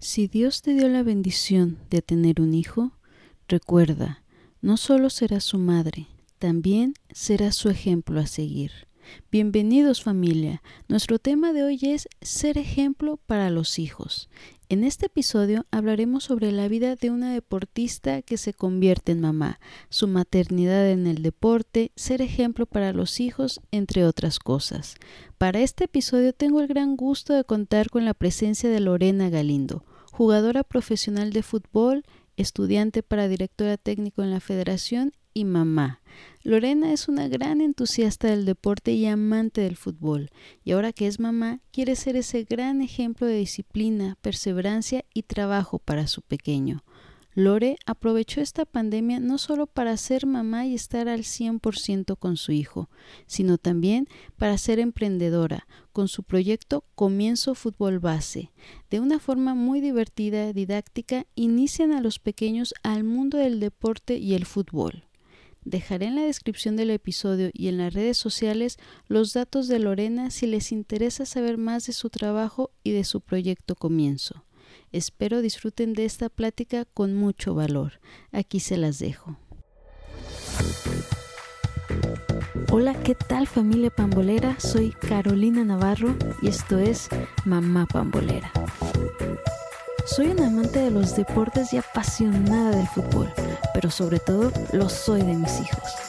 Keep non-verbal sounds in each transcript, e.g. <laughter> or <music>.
Si Dios te dio la bendición de tener un hijo, recuerda, no solo serás su madre, también serás su ejemplo a seguir. Bienvenidos familia, nuestro tema de hoy es ser ejemplo para los hijos. En este episodio hablaremos sobre la vida de una deportista que se convierte en mamá, su maternidad en el deporte, ser ejemplo para los hijos, entre otras cosas. Para este episodio tengo el gran gusto de contar con la presencia de Lorena Galindo, jugadora profesional de fútbol, estudiante para directora técnico en la federación y mamá. Lorena es una gran entusiasta del deporte y amante del fútbol, y ahora que es mamá, quiere ser ese gran ejemplo de disciplina, perseverancia y trabajo para su pequeño. Lore aprovechó esta pandemia no solo para ser mamá y estar al 100% con su hijo, sino también para ser emprendedora con su proyecto Comienzo Fútbol Base. De una forma muy divertida, didáctica, inician a los pequeños al mundo del deporte y el fútbol. Dejaré en la descripción del episodio y en las redes sociales los datos de Lorena si les interesa saber más de su trabajo y de su proyecto Comienzo. Espero disfruten de esta plática con mucho valor. Aquí se las dejo. Hola, ¿qué tal familia pambolera? Soy Carolina Navarro y esto es Mamá Pambolera. Soy una amante de los deportes y apasionada del fútbol, pero sobre todo lo soy de mis hijos.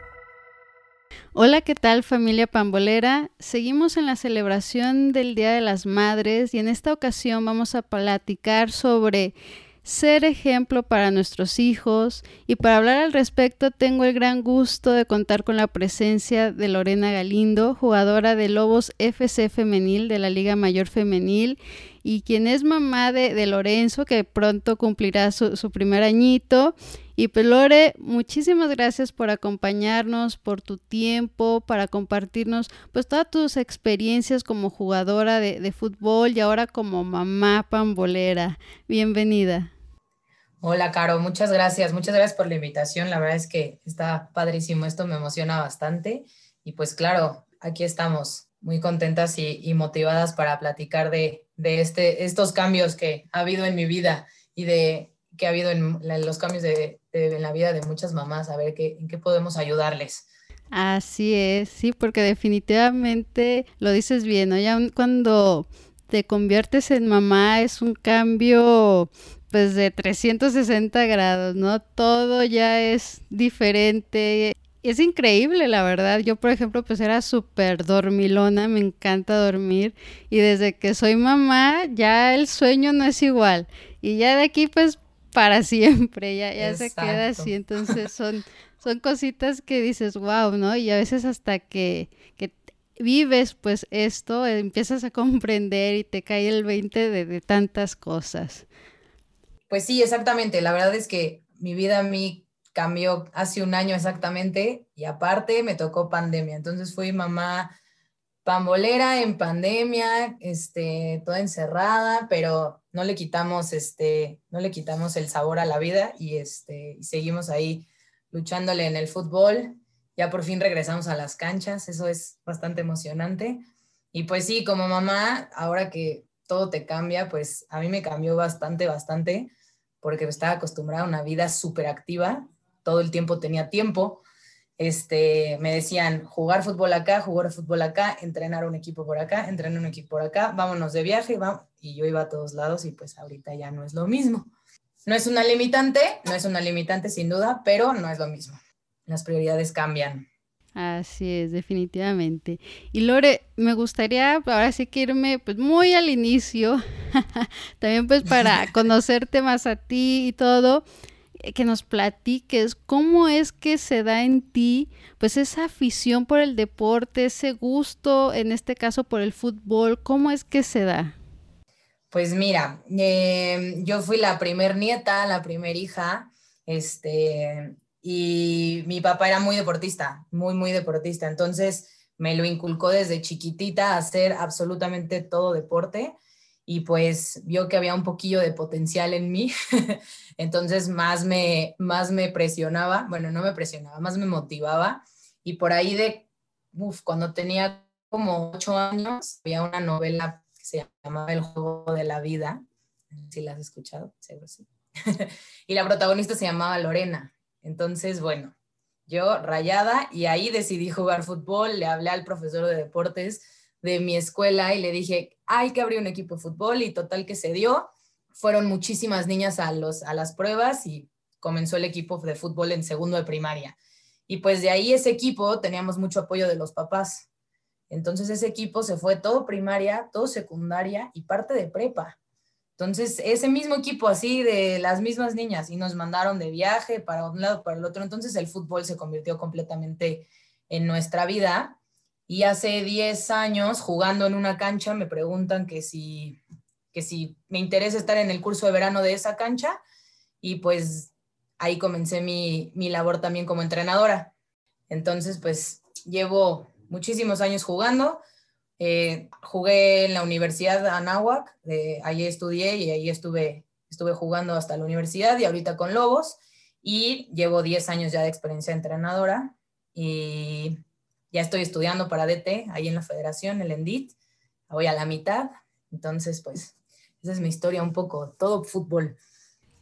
Hola, ¿qué tal familia pambolera? Seguimos en la celebración del Día de las Madres y en esta ocasión vamos a platicar sobre ser ejemplo para nuestros hijos y para hablar al respecto tengo el gran gusto de contar con la presencia de Lorena Galindo, jugadora de Lobos FC Femenil de la Liga Mayor Femenil y quien es mamá de, Lorenzo que pronto cumplirá su, primer añito y pues Lore, muchísimas gracias por acompañarnos, por tu tiempo, para compartirnos pues todas tus experiencias como jugadora de, de fútbol y ahora como mamá pambolera. Bienvenida. Hola, Caro, muchas gracias, muchas gracias por la invitación. La verdad es que está padrísimo, esto me emociona bastante. Y pues claro, aquí estamos muy contentas y, motivadas para platicar de, de este, estos cambios que ha habido en mi vida y de que ha habido en, los cambios de, en la vida de muchas mamás, a ver qué, en qué podemos ayudarles. Así es, sí, porque definitivamente lo dices bien, ¿no? Ya cuando te conviertes en mamá es un cambio pues de 360 grados, ¿no? Todo ya es diferente. Es increíble, la verdad. Yo, por ejemplo, pues era súper dormilona, me encanta dormir. Y desde que soy mamá, ya el sueño no es igual. Y ya de aquí, pues para <laughs> siempre, ya, ya se queda así, entonces son, son cositas que dices, wow, ¿no? Y a veces hasta que, que vives pues esto, empiezas a comprender y te cae el 20 de, de tantas cosas. Pues sí, exactamente, la verdad es que mi vida a mí cambió hace un año exactamente y aparte me tocó pandemia, entonces fui mamá pambolera en pandemia, este, toda encerrada, pero no le quitamos, este, no le quitamos el sabor a la vida y, este, y seguimos ahí luchándole en el fútbol. Ya por fin regresamos a las canchas, eso es bastante emocionante. Y pues sí, como mamá, ahora que todo te cambia, pues a mí me cambió bastante, bastante, porque estaba acostumbrada a una vida súper activa, todo el tiempo tenía tiempo, este, me decían jugar fútbol acá, jugar fútbol acá, entrenar un equipo por acá, entrenar un equipo por acá, vámonos de viaje, vamos. y yo iba a todos lados y pues ahorita ya no es lo mismo. No es una limitante, no es una limitante sin duda, pero no es lo mismo. Las prioridades cambian. Así es, definitivamente. Y Lore, me gustaría ahora sí que irme pues muy al inicio, <laughs> también pues para <laughs> conocerte más a ti y todo. Que nos platiques cómo es que se da en ti pues esa afición por el deporte, ese gusto, en este caso por el fútbol, ¿cómo es que se da? Pues mira, em, yo fui la primer nieta, la primer hija, Este, y mi papá era muy deportista, muy, muy deportista. Entonces me lo inculcó desde chiquitita a hacer absolutamente todo deporte y pues vio que había un poquillo de potencial en mí, <laughs> entonces más me, más me presionaba, bueno, no me presionaba, más me motivaba y por ahí de, uf, cuando tenía como ocho años, había una novela que se llamaba El juego de la vida, si la has escuchado, seguro sí, <laughs> y la protagonista se llamaba Lorena, entonces, bueno, yo rayada y ahí decidí jugar fútbol, le hablé al profesor de deportes de mi escuela y le dije, hay que abrir un equipo de fútbol y total que se dio. Fueron muchísimas niñas a, los, a las pruebas y comenzó el equipo de fútbol en segundo de primaria. Y pues de ahí ese equipo teníamos mucho apoyo de los papás. Entonces ese equipo se fue todo primaria, todo secundaria y parte de prepa. Entonces ese mismo equipo así de las mismas niñas y nos mandaron de viaje para un lado, para el otro. Entonces el fútbol se convirtió completamente en nuestra vida y hace 10 años, jugando en una cancha, me preguntan que si, que si me interesa estar en el curso de verano de esa cancha. Y pues ahí comencé mi, mi labor también como entrenadora. Entonces, pues llevo muchísimos años jugando. Eh, jugué en la Universidad de Anáhuac, ahí estudié y ahí estuve, estuve jugando hasta la universidad y ahorita con Lobos. Y llevo 10 años ya de experiencia entrenadora. Y ya estoy estudiando para DT ahí en la federación, el ENDIT, voy a la mitad, entonces pues esa es mi historia un poco, todo fútbol.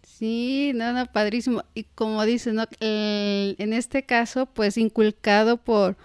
Sí, nada, padrísimo. Y como dices, ¿no? en este caso, pues inculcado por,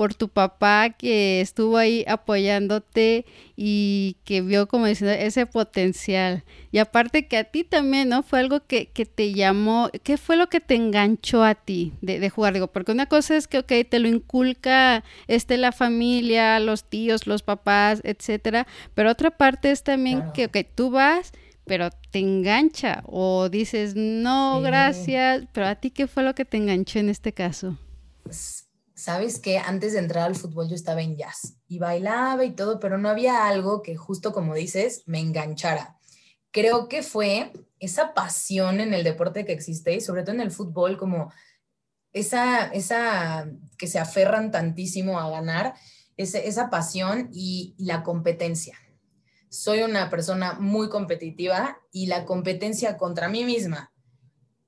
por tu papá que estuvo ahí apoyándote y que vio como diciendo ese potencial. Y aparte que a ti también, ¿no? Fue algo que, que te llamó, ¿qué fue lo que te enganchó a ti de, de, jugar? Digo, porque una cosa es que, ok, te lo inculca este, la familia, los tíos, los papás, etcétera, pero otra parte es también que, ok, tú vas pero te engancha o dices, no, gracias, pero a ti qué fue lo que te enganchó en este caso? Sabes que antes de entrar al fútbol yo estaba en jazz y bailaba y todo, pero no había algo que justo como dices me enganchara. Creo que fue esa pasión en el deporte que existe y sobre todo en el fútbol, como esa, esa que se aferran tantísimo a ganar, esa, esa pasión y la competencia. Soy una persona muy competitiva y la competencia contra mí misma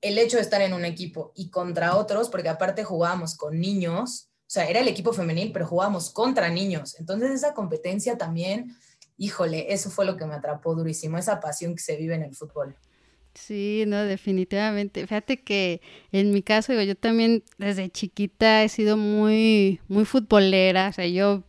el hecho de estar en un equipo y contra otros, porque aparte jugábamos con niños, o sea, era el equipo femenil, pero jugábamos contra niños. Entonces esa competencia también, híjole, eso fue lo que me atrapó durísimo, esa pasión que se vive en el fútbol. Sí, no, definitivamente. Fíjate que en mi caso, digo, yo también desde chiquita he sido muy, muy futbolera, o sea, yo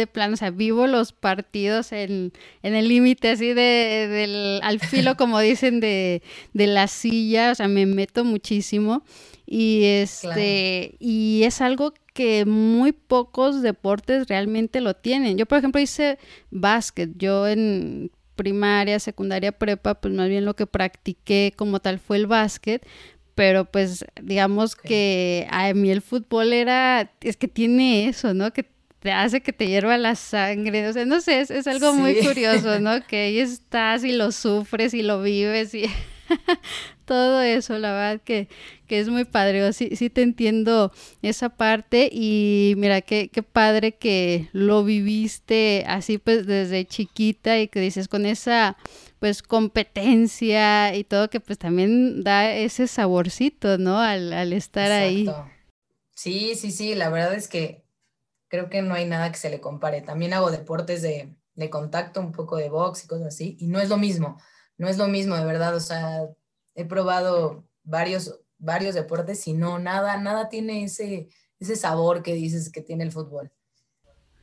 de plano, o sea, vivo los partidos en, el límite así de, del, al filo, como dicen, de, la silla, o sea, me meto muchísimo. Y este, y es algo que muy pocos deportes realmente lo tienen. Yo, por ejemplo, hice básquet. Yo en primaria, secundaria, prepa, pues más bien lo que practiqué como tal fue el básquet, pero pues digamos que a mí el fútbol era, es que tiene eso, ¿no? Que te hace que te hierva la sangre, o sea, no sé, es, algo muy curioso, ¿no? <laughs> Que ahí estás y lo sufres y lo vives y <laughs> todo eso, la verdad que, que es muy padre, sí, sí te entiendo esa parte y mira, qué, qué padre que lo viviste así pues desde chiquita y que dices con esa pues competencia y todo que pues también da ese saborcito, ¿no? Al, al estar Exacto. ahí. Sí, sí, sí, la verdad es que creo que no hay nada que se le compare. También hago deportes de, contacto, un poco de box y cosas así, y no es lo mismo, no es lo mismo, de verdad, o sea, he probado varios, varios deportes y no, nada, nada tiene ese, ese sabor que dices que tiene el fútbol.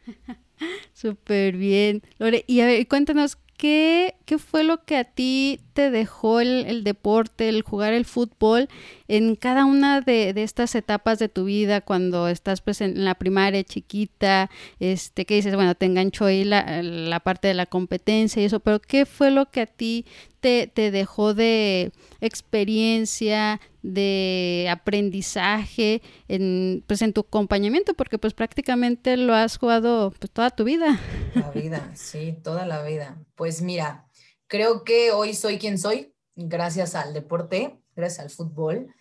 <laughs> Súper bien. Lore, y a ver, cuéntanos, ¿qué, ¿qué fue lo que a ti te dejó el, deporte, el jugar el fútbol en cada una de, estas etapas de tu vida, cuando estás pues en la primaria chiquita, este, que dices, bueno, te enganchó ahí la, parte de la competencia y eso, pero ¿qué fue lo que a ti te, dejó de experiencia, de aprendizaje en, pues en tu acompañamiento, porque pues prácticamente lo has jugado pues toda tu vida. La vida, sí, toda la vida. Pues mira, Creo que hoy soy quien soy gracias al deporte, gracias al fútbol.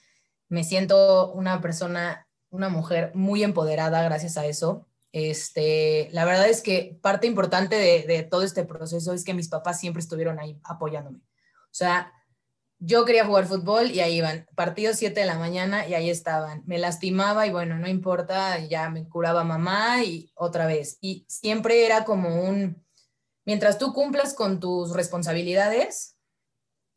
Me siento una persona, una mujer muy empoderada gracias a eso. Este, la verdad es que parte importante de, de todo este proceso es que mis papás siempre estuvieron ahí apoyándome. O sea, yo quería jugar fútbol y ahí iban, partido 7 de la mañana y ahí estaban. Me lastimaba y bueno, no importa, ya me curaba mamá y otra vez. Y siempre era como un, mientras tú cumplas con tus responsabilidades,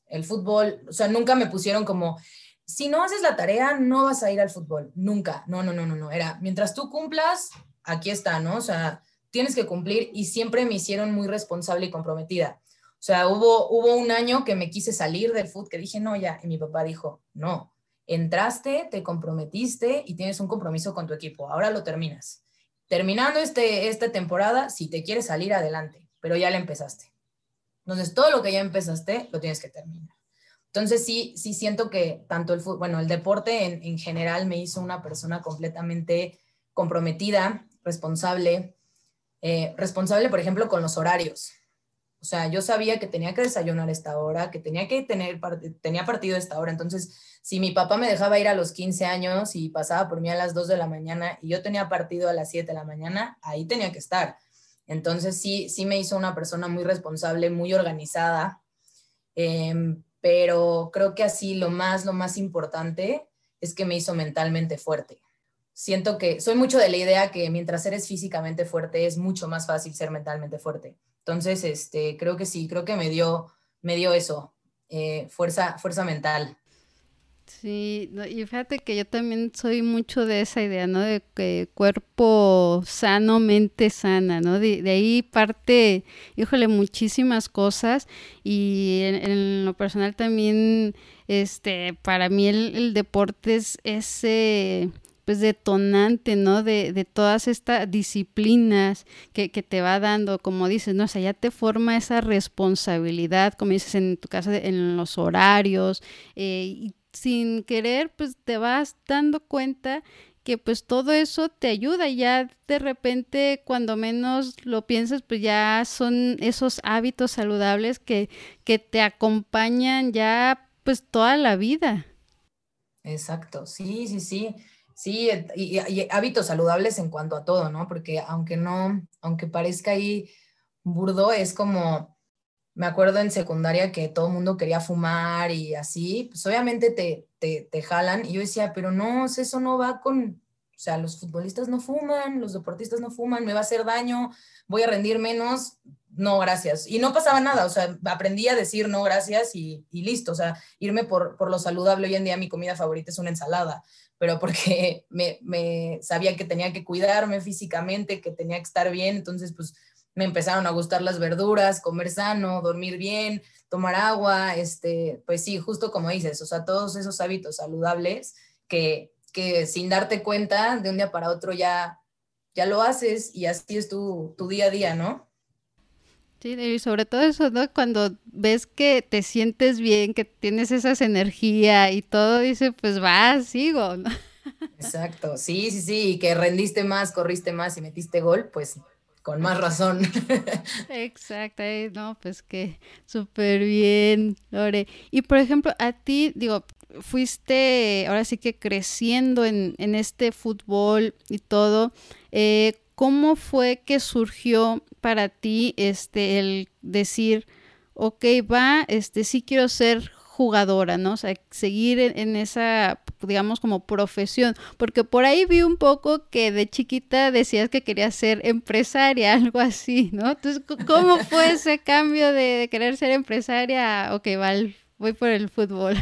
el fútbol, o sea, nunca me pusieron como, si no haces la tarea, no vas a ir al fútbol, nunca. No, no, no, no, no. Era, mientras tú cumplas, aquí está, ¿no? O sea, tienes que cumplir y siempre me hicieron muy responsable y comprometida. O sea, hubo, hubo un año que me quise salir del fútbol, que dije, no, ya, y mi papá dijo, no, entraste, te comprometiste y tienes un compromiso con tu equipo, ahora lo terminas. Terminando este, esta temporada, si te quieres salir adelante, pero ya le empezaste. Entonces, todo lo que ya empezaste, lo tienes que terminar. Entonces, sí, sí siento que tanto el fútbol, bueno, el deporte en, en general me hizo una persona completamente comprometida, responsable, eh, responsable, por ejemplo, con los horarios. O sea, yo sabía que tenía que desayunar a esta hora, que tenía que tener tenía partido a esta hora. Entonces, si mi papá me dejaba ir a los 15 años y pasaba por mí a las 2 de la mañana y yo tenía partido a las 7 de la mañana, ahí tenía que estar. Entonces, sí, sí me hizo una persona muy responsable, muy organizada. Em, pero creo que así lo más, lo más importante es que me hizo mentalmente fuerte. Siento que soy mucho de la idea que mientras eres físicamente fuerte es mucho más fácil ser mentalmente fuerte. Entonces, este, creo que sí, creo que me dio, me dio eso, eh, fuerza, fuerza mental. Sí, y fíjate que yo también soy mucho de esa idea, ¿no? De que cuerpo sano, mente sana, ¿no? De, ahí parte, híjole, muchísimas cosas y en, lo personal también, este, para mí el, el deporte es ese pues detonante, ¿no? De, de todas estas disciplinas que, que, te va dando, como dices, ¿no? O sea, ya te forma esa responsabilidad, como dices en tu casa, en los horarios, eh, y sin querer, pues te vas dando cuenta que pues todo eso te ayuda y ya de repente cuando menos lo piensas pues ya son esos hábitos saludables que, que te acompañan ya pues toda la vida. Exacto, sí, sí, sí. Sí, y, hábitos saludables en cuanto a todo, ¿no? Porque aunque no, aunque parezca ahí burdo, es como, me acuerdo en secundaria que todo el mundo quería fumar y así, pues obviamente te, te, te jalan. Y yo decía, pero no, eso no va con, o sea, los futbolistas no fuman, los deportistas no fuman, me va a hacer daño, voy a rendir menos, no, gracias. Y no pasaba nada, o sea, aprendí a decir no, gracias y, y listo, o sea, irme por, por, lo saludable. Hoy en día mi comida favorita es una ensalada, pero porque <laughs> me, sabía que tenía que cuidarme físicamente, que tenía que estar bien, entonces pues me empezaron a gustar las verduras, comer sano, dormir bien, tomar agua, este, pues sí, justo como dices, o sea, todos esos hábitos saludables que, que sin darte cuenta de un día para otro ya, ya lo haces y así es tu, tu día a día, ¿no? Sí, y sobre todo eso, ¿no? Cuando ves que te sientes bien, que tienes esas energía y todo, dice, pues va, sigo, ¿no? <laughs> Exacto, sí, sí, sí, y que rendiste más, corriste más y metiste gol, pues con más razón. Exacto, no, pues que súper bien, Lore. Y por ejemplo, a ti, digo, fuiste ahora sí que creciendo en, en este fútbol y todo. Eh, ¿Cómo fue que surgió para ti este el decir, ok, va, este sí quiero ser jugadora, ¿no? O sea, seguir en, esa, digamos, como profesión, porque por ahí vi un poco que de chiquita decías que querías ser empresaria, <laughs> algo así, ¿no? Entonces, ¿cómo fue ese cambio de, querer ser empresaria? Ok, va, voy por el fútbol.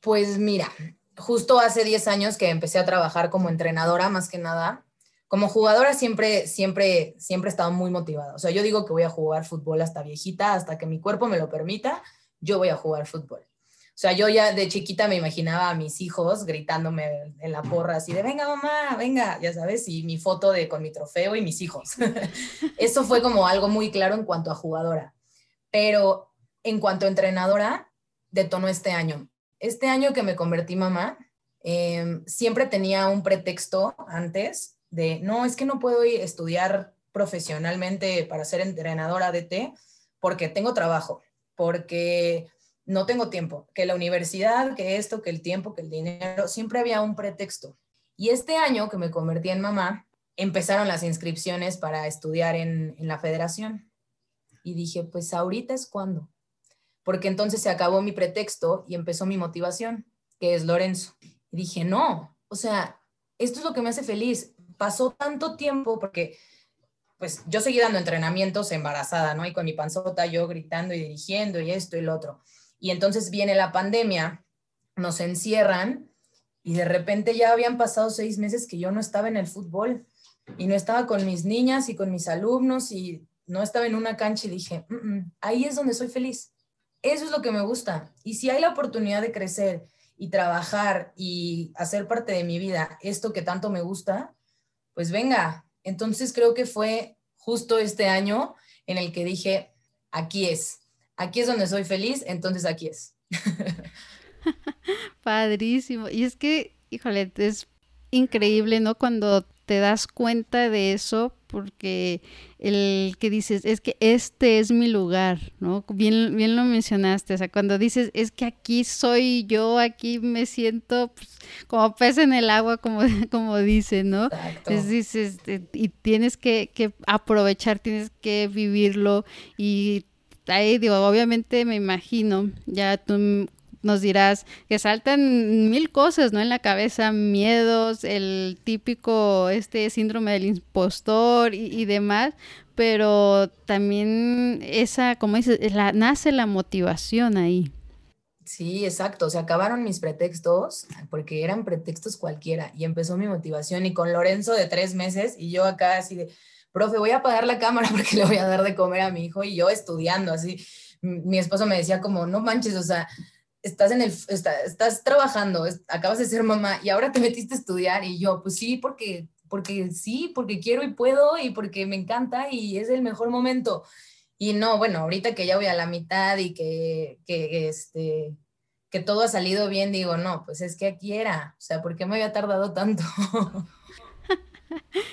pues mira, justo hace 10 años que empecé a trabajar como entrenadora, más que nada, como jugadora siempre, siempre, siempre he estado muy motivada. O sea, yo digo que voy a jugar fútbol hasta viejita, hasta que mi cuerpo me lo permita, yo voy a jugar fútbol. O sea, yo ya de chiquita me imaginaba a mis hijos gritándome en la porra así de, venga mamá, venga, ya sabes, y mi foto de con mi trofeo y mis hijos. <laughs> Eso fue como algo muy claro en cuanto a jugadora. Pero en cuanto a entrenadora, detonó este año. Este año que me convertí mamá, em, siempre tenía un pretexto antes de, no, es que no puedo estudiar profesionalmente para ser entrenadora de té porque tengo trabajo, porque no tengo tiempo, que la universidad, que esto, que el tiempo, que el dinero, siempre había un pretexto. Y este año que me convertí en mamá, empezaron las inscripciones para estudiar en, la federación. Y dije, pues ahorita es cuando. Porque entonces se acabó mi pretexto y empezó mi motivación, que es Lorenzo. Y dije, no, o sea, esto es lo que me hace feliz. Pasó tanto tiempo porque pues yo seguí dando entrenamientos embarazada, ¿no? Y con mi panzota yo gritando y dirigiendo y esto y lo otro. Y entonces viene la pandemia, nos encierran y de repente ya habían pasado seis meses que yo no estaba en el fútbol y no estaba con mis niñas y con mis alumnos y no estaba en una cancha y dije, mm, mm, ahí es donde soy feliz. Eso es lo que me gusta. Y si hay la oportunidad de crecer y trabajar y hacer parte de mi vida esto que tanto me gusta, pues venga. Entonces creo que fue justo este año en el que dije, aquí es aquí es donde soy feliz, entonces aquí es. <laughs> Padrísimo. Y es que, híjole, es increíble, ¿no? Cuando te das cuenta de eso, porque el que dices, es que este es mi lugar, ¿no? Bien, bien lo mencionaste, o sea, cuando dices, es que aquí soy yo, aquí me siento pues, como pez en el agua, como, <laughs> como dicen, ¿no? Es, dices, eh, y tienes que, que aprovechar, tienes que vivirlo y ahí digo, obviamente me imagino, ya tú nos dirás que saltan mil cosas, ¿no? En la cabeza, miedos, el típico este síndrome del impostor y, demás, pero también esa, como dices, nace la motivación ahí. Sí, exacto. Se acabaron mis pretextos porque eran pretextos cualquiera y empezó mi motivación y con Lorenzo de tres meses y yo acá así de, profe, voy a apagar la cámara <laughs> porque le voy a dar de comer a mi hijo y yo estudiando, así. Mi esposo me decía como, no manches, o sea, estás en el, estás trabajando, acabas de ser mamá y ahora te metiste a estudiar y yo, pues sí, porque, porque sí, porque quiero y puedo y porque me encanta y es el mejor momento. Y no, bueno, ahorita que ya voy a la mitad y que, que, este, que todo ha salido bien, digo, no, pues es que aquí era, o sea, ¿por qué me había tardado tanto? <laughs>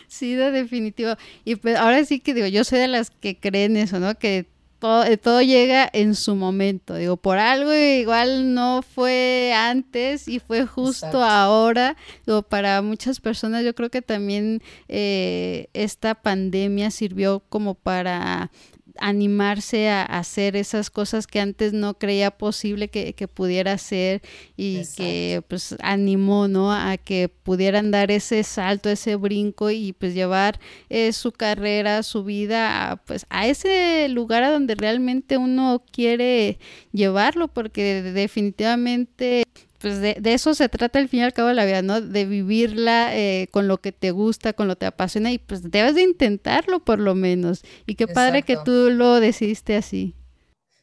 Sí, de definitivo. Y pues ahora sí que digo, yo soy de las que creen eso, ¿no? Que todo, eh, todo, llega en su momento. Digo, por algo igual no fue antes y fue justo ahora. Digo, para muchas personas yo creo que también eh, esta pandemia sirvió como para animarse a, hacer esas cosas que antes no creía posible que, pudiera hacer y que pues animó, ¿no? A que pudieran dar ese salto, ese brinco y pues llevar eh, su carrera, su vida, a, pues a ese lugar a donde realmente uno quiere llevarlo, porque definitivamente pues de, eso se trata al fin y al cabo de la vida, ¿no? De vivirla eh, con lo que te gusta, con lo que te apasiona y pues debes de intentarlo por lo menos. Y qué padre que tú lo decidiste así.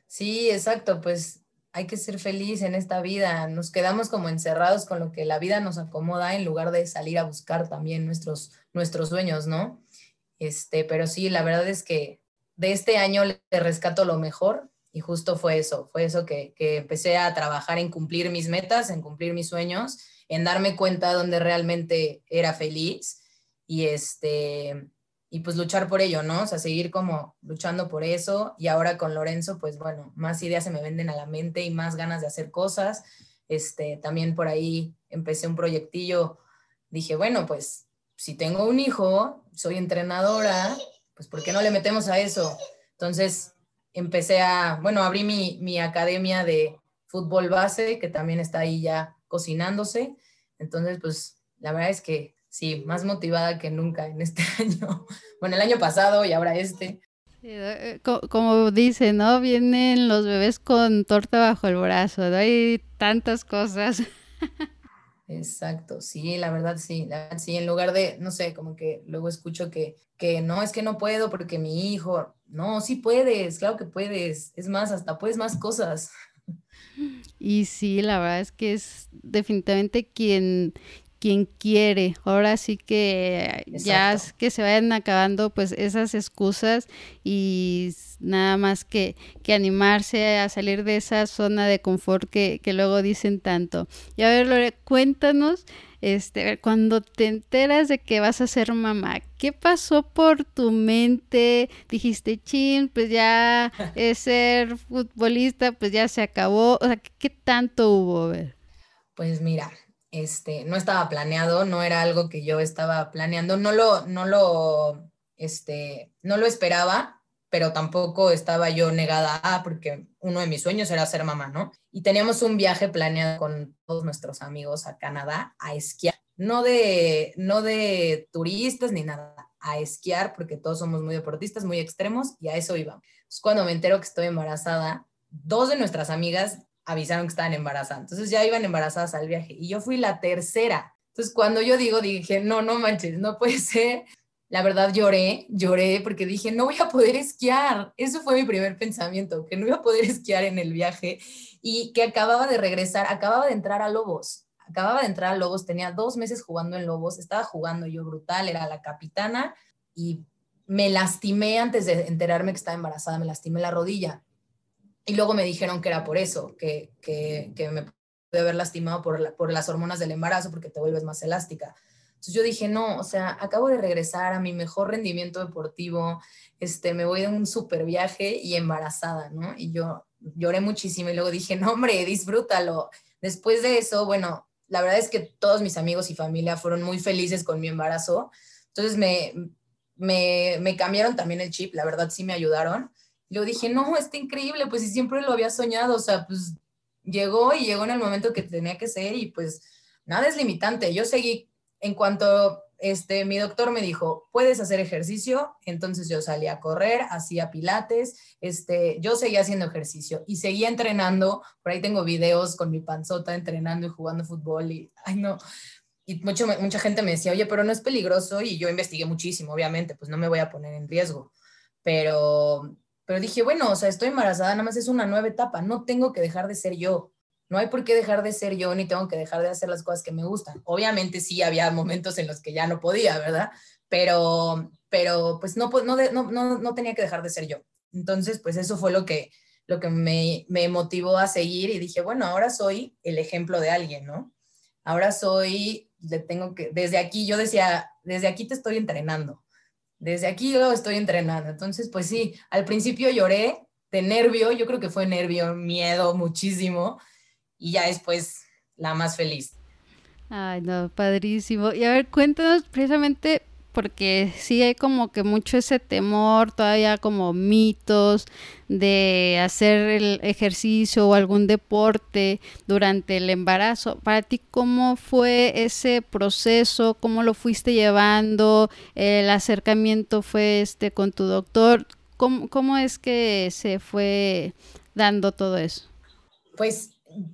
Sí, exacto, pues hay que ser feliz en esta vida. Nos quedamos como encerrados con lo que la vida nos acomoda en lugar de salir a buscar también nuestros, nuestros sueños, ¿no? Este, pero sí, la verdad es que de este año le rescato lo mejor y justo fue eso, fue eso que, empecé a trabajar en cumplir mis metas, en cumplir mis sueños, en darme cuenta de dónde realmente era feliz y este y pues luchar por ello, ¿no? O sea, seguir como luchando por eso y ahora con Lorenzo, pues bueno, más ideas se me venden a la mente y más ganas de hacer cosas. Este, también por ahí empecé un proyectillo, dije, bueno, pues si tengo un hijo, soy entrenadora, pues ¿por qué no le metemos a eso? Entonces, empecé a, bueno, abrí mi, mi academia de fútbol base, que también está ahí ya cocinándose. Entonces, pues la verdad es que sí, más motivada que nunca en este <laughs> año. Bueno, el año pasado y ahora este. Eh, como dice, ¿no? Vienen los bebés con torta bajo el brazo, ¿no? Hay tantas cosas. <laughs> Exacto, sí, la verdad sí, sí, en lugar de, no sé, como que luego escucho que, que no, es que no puedo porque mi hijo, no, sí puedes, claro que puedes, es más, hasta puedes más cosas. <laughs> Y sí, la verdad es que es definitivamente quien quien quiere. Ahora sí que ya es que se vayan acabando pues esas excusas y nada más que, que animarse a salir de esa zona de confort que, que luego dicen tanto. Y a ver, Lore, cuéntanos este, cuando te enteras de que vas a ser mamá, ¿qué pasó por tu mente? Dijiste, chin, pues ya <laughs> es ser futbolista, pues ya se acabó. O sea, ¿qué tanto hubo? A ver. Pues mira, este, no estaba planeado, no era algo que yo estaba planeando, no lo, no lo, este, no lo esperaba, pero tampoco estaba yo negada a, porque uno de mis sueños era ser mamá, ¿no? Y teníamos un viaje planeado con todos nuestros amigos a Canadá a esquiar, no de, no de turistas ni nada, a esquiar, porque todos somos muy deportistas, muy extremos, y a eso íbamos. cuando me entero que estoy embarazada, dos de nuestras amigas avisaron que estaban embarazadas, entonces ya iban embarazadas al viaje, y yo fui la tercera. Entonces, cuando yo digo, dije, no, no manches, no puede ser la verdad lloré, lloré porque dije, no voy a poder esquiar. Eso fue mi primer pensamiento, que no iba a poder <laughs> esquiar en el viaje y que acababa de regresar, acababa de entrar a Lobos. Acababa de entrar a Lobos, tenía dos meses jugando en Lobos, estaba jugando yo brutal, era la capitana y me lastimé antes de enterarme que estaba embarazada, me lastimé la rodilla. Y luego me dijeron que era por eso, que, que, que me pude haber lastimado por, por las hormonas del embarazo porque te vuelves más elástica. Entonces yo dije, no, o sea, acabo de regresar a mi mejor rendimiento deportivo, este, me voy de un super viaje y embarazada, ¿no? Y yo lloré muchísimo y luego dije, no, hombre, disfrútalo. Después de eso, bueno, la verdad es que todos mis amigos y familia fueron muy felices con mi embarazo. Entonces me, me, me cambiaron también el chip, la verdad sí me ayudaron. Y luego dije, no, está increíble, pues si siempre lo había soñado, o sea, pues llegó y llegó en el momento que tenía que ser y pues nada es limitante. Yo seguí en cuanto este, mi doctor me dijo, puedes hacer ejercicio, entonces yo salí a correr, hacía pilates, este, yo seguía haciendo ejercicio y seguía entrenando, por ahí tengo videos con mi panzota entrenando y jugando fútbol y, ay no, y mucho, mucha gente me decía, oye, pero no es peligroso y yo investigué muchísimo, obviamente, pues no me voy a poner en riesgo, pero, pero dije, bueno, o sea, estoy embarazada, nada más es una nueva etapa, no tengo que dejar de ser yo, no hay por qué dejar de ser yo ni tengo que dejar de hacer las cosas que me gustan. Obviamente sí había momentos en los que ya no podía, ¿verdad? Pero, pero pues no, no, no, no tenía que dejar de ser yo. Entonces, pues eso fue lo que, lo que me, me motivó a seguir y dije, bueno, ahora soy el ejemplo de alguien, ¿no? Ahora soy, le tengo que, desde aquí yo decía, desde aquí te estoy entrenando, desde aquí yo estoy entrenando. Entonces, pues sí, al principio lloré de nervio, yo creo que fue nervio, miedo muchísimo, y ya después la más feliz. Ay, no, padrísimo. Y a ver, cuéntanos precisamente porque sí hay como que mucho ese temor, todavía como mitos de hacer el ejercicio o algún deporte durante el embarazo. Para ti, ¿cómo fue ese proceso? ¿Cómo lo fuiste llevando? ¿El acercamiento fue este con tu doctor? ¿Cómo, cómo es que se fue dando todo eso? Pues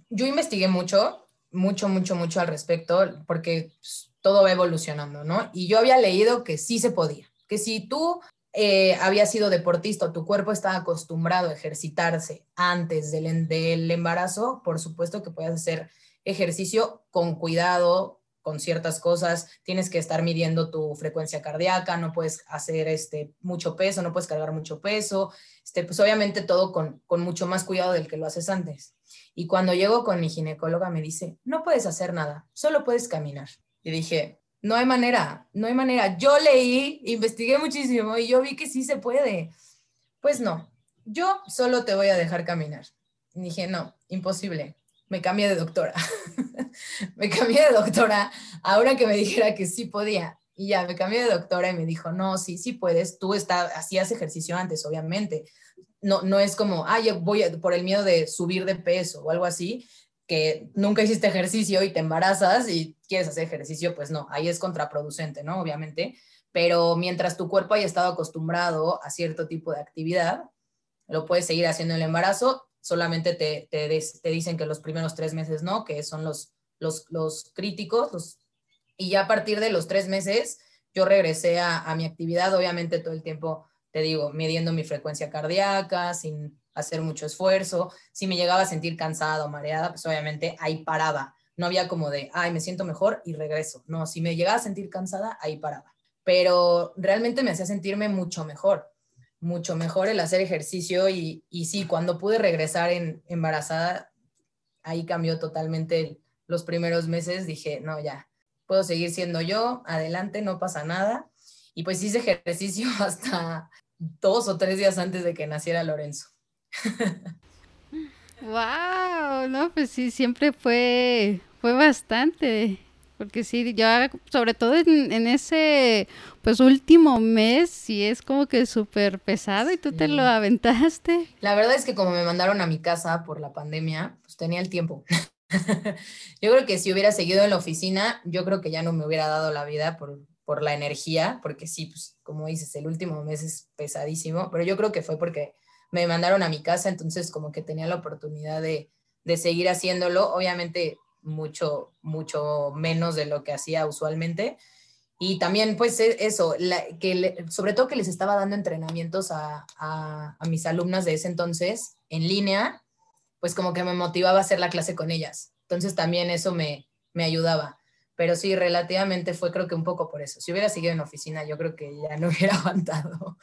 yo investigué mucho, mucho, mucho, mucho al respecto, porque pues, todo va evolucionando, ¿no? Y yo había leído que sí se podía, que si tú eh, habías sido deportista tu cuerpo estaba acostumbrado a ejercitarse antes del, del embarazo, por supuesto que puedes hacer ejercicio con cuidado, con ciertas cosas, tienes que estar midiendo tu frecuencia cardíaca, no puedes hacer este, mucho peso, no puedes cargar mucho peso, este, pues obviamente todo con, con mucho más cuidado del que lo haces antes. Y cuando llego con mi ginecóloga me dice, no puedes hacer nada, solo puedes caminar. Y dije, no hay manera, no hay manera. Yo leí, investigué muchísimo y yo vi que sí se puede. Pues no, yo solo te voy a dejar caminar. Y dije, no, imposible. Me cambié de doctora. <laughs> me cambié de doctora ahora que me dijera que sí podía. Y ya, me cambié de doctora y me dijo, no, sí, sí puedes. Tú está, hacías ejercicio antes, obviamente no, no es como, ay, voy por el miedo de subir de peso o algo así, que nunca hiciste ejercicio y te embarazas y quieres hacer ejercicio, pues no, ahí es contraproducente, ¿no? Obviamente, pero mientras tu cuerpo haya estado acostumbrado a cierto tipo de actividad, lo puedes seguir haciendo en el embarazo, solamente te, te, dicen que los primeros tres meses no, que son los, los, los críticos, y ya a partir de los tres meses yo regresé a, a mi actividad, obviamente todo el tiempo te digo, midiendo mi frecuencia cardíaca, sin hacer mucho esfuerzo. Si me llegaba a sentir cansada o mareada, pues obviamente ahí paraba. No había como de, ay, me siento mejor y regreso. No, si me llegaba a sentir cansada, ahí paraba. Pero realmente me hacía sentirme mucho mejor, mucho mejor el hacer ejercicio y, y sí, cuando pude regresar en, embarazada, ahí cambió totalmente los primeros meses. Dije, no, ya, puedo seguir siendo yo, adelante, no pasa nada. Y pues hice ejercicio <laughs> hasta dos o tres días antes de que naciera Lorenzo. <laughs> wow, no, pues sí, siempre fue, fue bastante. Porque sí, yo sobre todo en, ese pues último mes, sí es como que súper pesado y tú te lo aventaste. La verdad es que como me mandaron a mi casa por la pandemia, pues tenía el tiempo. <laughs> yo creo que si hubiera seguido en la oficina, yo creo que ya no me hubiera dado la vida por, por la energía, porque sí, pues como dices, el último mes es pesadísimo, pero yo creo que fue porque me mandaron a mi casa, entonces como que tenía la oportunidad de, de seguir haciéndolo, obviamente mucho, mucho menos de lo que hacía usualmente. Y también, pues, e, eso, que sobre todo que les estaba dando entrenamientos a, mis alumnas de ese entonces en línea, pues como que me motivaba a hacer la clase con ellas. Entonces también eso me, me ayudaba. Pero sí, relativamente fue creo que un poco por eso. Si hubiera seguido en oficina, yo creo que ya no <laughs> hubiera aguantado.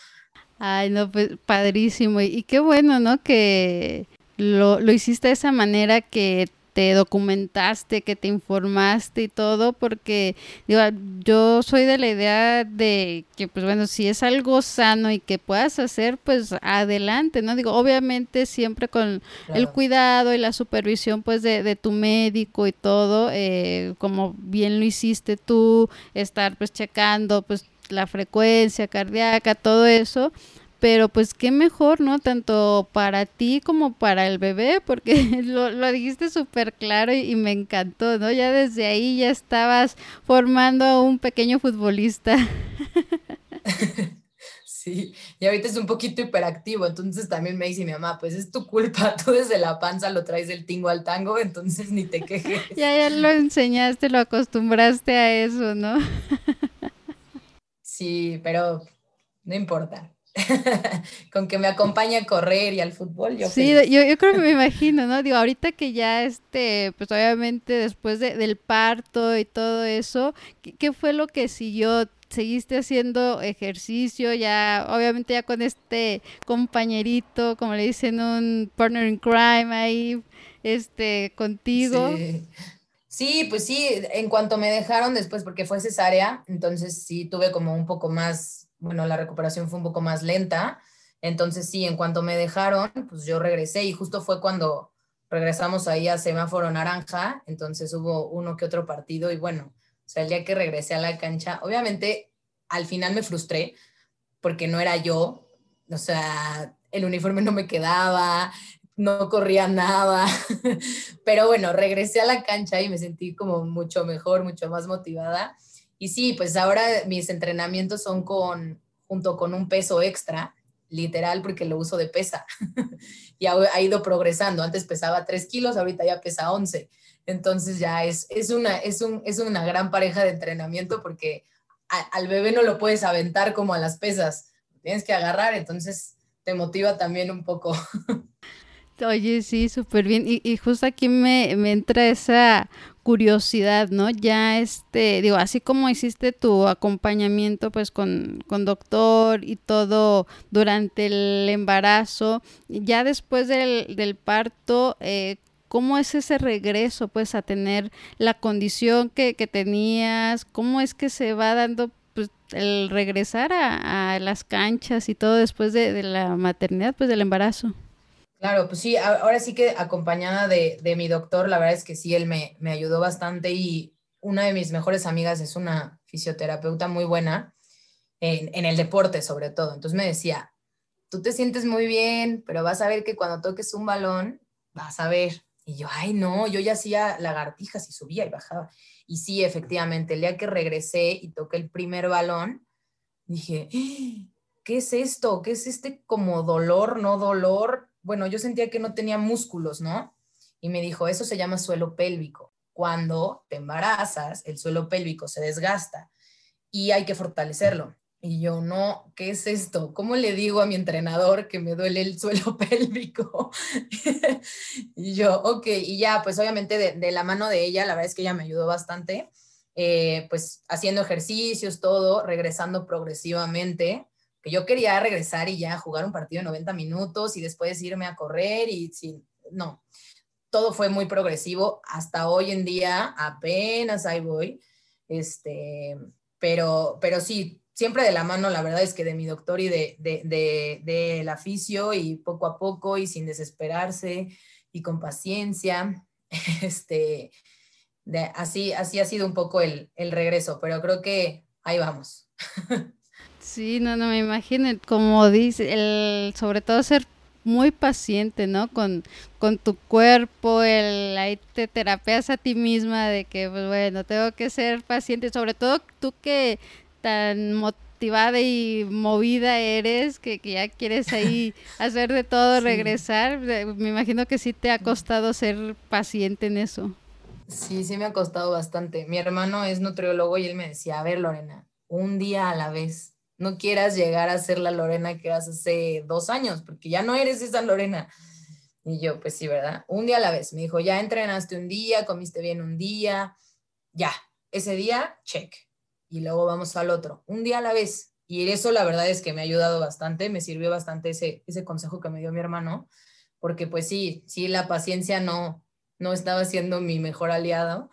Ay, no, pues padrísimo. Y, qué bueno, ¿no? Que lo, lo hiciste de esa manera que te documentaste, que te informaste y todo, porque digo, yo soy de la idea de que, pues bueno, si es algo sano y que puedas hacer, pues adelante, ¿no? Digo, obviamente siempre con el cuidado y la supervisión, pues, de, de tu médico y todo, eh, como bien lo hiciste tú, estar, pues, checando, pues, la frecuencia cardíaca, todo eso, pero pues qué mejor, ¿no? Tanto para ti como para el bebé, porque <laughs> lo, lo dijiste súper claro y, me encantó, ¿no? Ya desde ahí ya estabas formando a un pequeño futbolista. <laughs> Sí, y ahorita es un poquito hiperactivo, entonces también me dice mi mamá, pues es tu culpa, <laughs> tú desde la panza lo traes del tingo al tango, entonces ni te quejes. Ya, ya lo enseñaste, lo acostumbraste a eso, ¿no? Sí, pero no importa. <laughs> con que me acompañe a correr y al fútbol, yo Sí, yo, yo, creo que me <laughs> imagino, ¿no? Digo, ahorita que ya este, pues obviamente después de, del parto y todo eso, ¿qué, fue lo que siguió? ¿Seguiste haciendo ejercicio ya, obviamente ya con este compañerito, como le dicen, un partner in crime ahí, este, contigo? Sí. Sí, pues sí, en cuanto me dejaron después, porque fue cesárea, entonces sí tuve como un poco más bueno, la recuperación fue un poco más lenta. Entonces sí, en cuanto me dejaron, pues yo regresé y justo fue cuando regresamos ahí a semáforo naranja, entonces hubo uno que otro partido y bueno, o sea, el día que regresé a la cancha, obviamente al final me frustré porque no era yo, o sea, el uniforme no me quedaba, no corría nada, <laughs> pero bueno, regresé a la cancha y me sentí como mucho mejor, mucho más motivada y sí, pues ahora mis entrenamientos son con, junto con un peso extra, literal, porque lo uso de pesa. <laughs> y ha, ido progresando. Antes pesaba 3 kilos, ahorita ya pesa 11. Entonces ya es, es, una, es, un, es una gran pareja de entrenamiento porque al bebé no lo puedes aventar como a las pesas. Tienes que agarrar, entonces te motiva también un poco. <laughs> Oye, sí, súper bien. Y, y, justo aquí me, me entra esa curiosidad, ¿no? Ya este, digo, así como hiciste tu acompañamiento pues con, con doctor y todo durante el embarazo, ya después del, del parto, eh, ¿cómo es ese regreso pues a tener la condición que, que tenías? ¿Cómo es que se va dando pues, el regresar a, a las canchas y todo después de, de la maternidad, pues del embarazo? Claro, pues sí, ahora sí que acompañada de, mi doctor, la verdad es que sí, él me, ayudó bastante y una de mis mejores amigas es una fisioterapeuta muy buena en, el deporte sobre todo. Entonces me decía, tú te sientes muy bien, pero vas a ver que cuando toques un balón, vas a ver. Y yo, ay, no, yo ya hacía lagartijas y subía y bajaba. Y sí, efectivamente, el día que regresé y toqué el primer balón, dije, ¡Ah! ¿qué es esto? ¿Qué es este como dolor, no dolor? Bueno, yo sentía que no tenía músculos, ¿no? Y me dijo, eso se llama suelo pélvico. Cuando te embarazas, el suelo pélvico se desgasta y hay que fortalecerlo. Y yo, no, ¿qué es esto? ¿Cómo le digo a mi entrenador que me duele el suelo <laughs> pélvico? <laughs> y yo, ok, y ya, pues obviamente de, la mano de ella, la verdad es que ella me ayudó bastante, eh, pues haciendo ejercicios, todo, regresando progresivamente, que yo quería regresar y ya jugar un partido de 90 minutos y después irme a correr y sí, no, todo fue muy progresivo, hasta hoy en día apenas ahí voy, este, pero, pero sí, siempre de la mano, la verdad es que de mi doctor y de, de, de, del aficio y poco a poco y sin desesperarse y con paciencia, <laughs> este, así, así ha sido un poco el, el regreso, pero creo que ahí vamos. <laughs> Sí, no, no me imagino, como dice, el, sobre todo ser muy paciente, ¿no? Con, con tu cuerpo, el, ahí te terapeas a ti misma de que, pues bueno, tengo que ser paciente, sobre todo tú que tan motivada y movida eres que, ya quieres ahí <laughs> hacer de todo, regresar. Me imagino que sí te ha costado ser paciente en eso. Sí, sí me ha costado bastante. Mi hermano es nutriólogo y él me decía, a ver Lorena, un día a la vez. No quieras llegar a ser la Lorena que eras hace dos años, porque ya no eres esa Lorena. Y yo, pues sí, ¿verdad? Un día a la vez. Me dijo, ya entrenaste un día, comiste bien un día, ya, ese día, check y luego vamos al otro, un día a la vez. Y eso la verdad es que me ha ayudado bastante, me sirvió bastante ese, ese consejo que me dio mi hermano, porque pues sí, sí, la paciencia no, no estaba siendo mi mejor aliado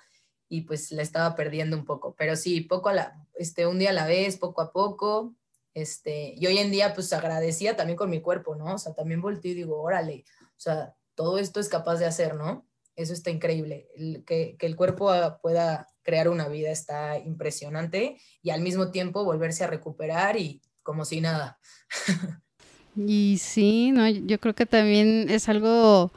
y pues la estaba perdiendo un poco, pero sí, poco a la, este, un día a la vez, poco a poco, este, y hoy en día pues agradecía también con mi cuerpo, ¿no? O sea, también volteo y digo, órale, o sea, todo esto es capaz de hacer, ¿no? Eso está increíble, que, que el cuerpo pueda crear una vida está impresionante y al mismo tiempo volverse a recuperar y como si nada. <laughs> Y sí, no, yo creo que también es algo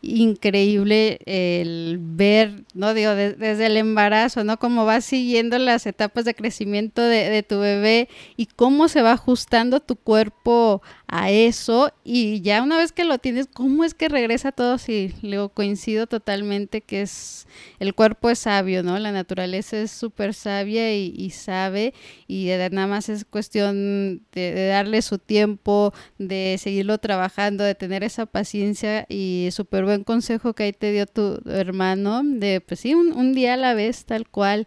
increíble el ver, no digo, desde el embarazo, ¿no? Cómo vas siguiendo las etapas de crecimiento de, tu bebé y cómo se va ajustando tu cuerpo a eso y ya una vez que lo tienes, ¿cómo es que regresa todo? Si luego coincido totalmente que es, el cuerpo es sabio, ¿no? La naturaleza es súper sabia y, sabe y nada más es cuestión de, darle su tiempo, de seguirlo trabajando, de tener esa paciencia y súper buen consejo que ahí te dio tu, hermano, de pues sí, un, día a la vez, tal cual.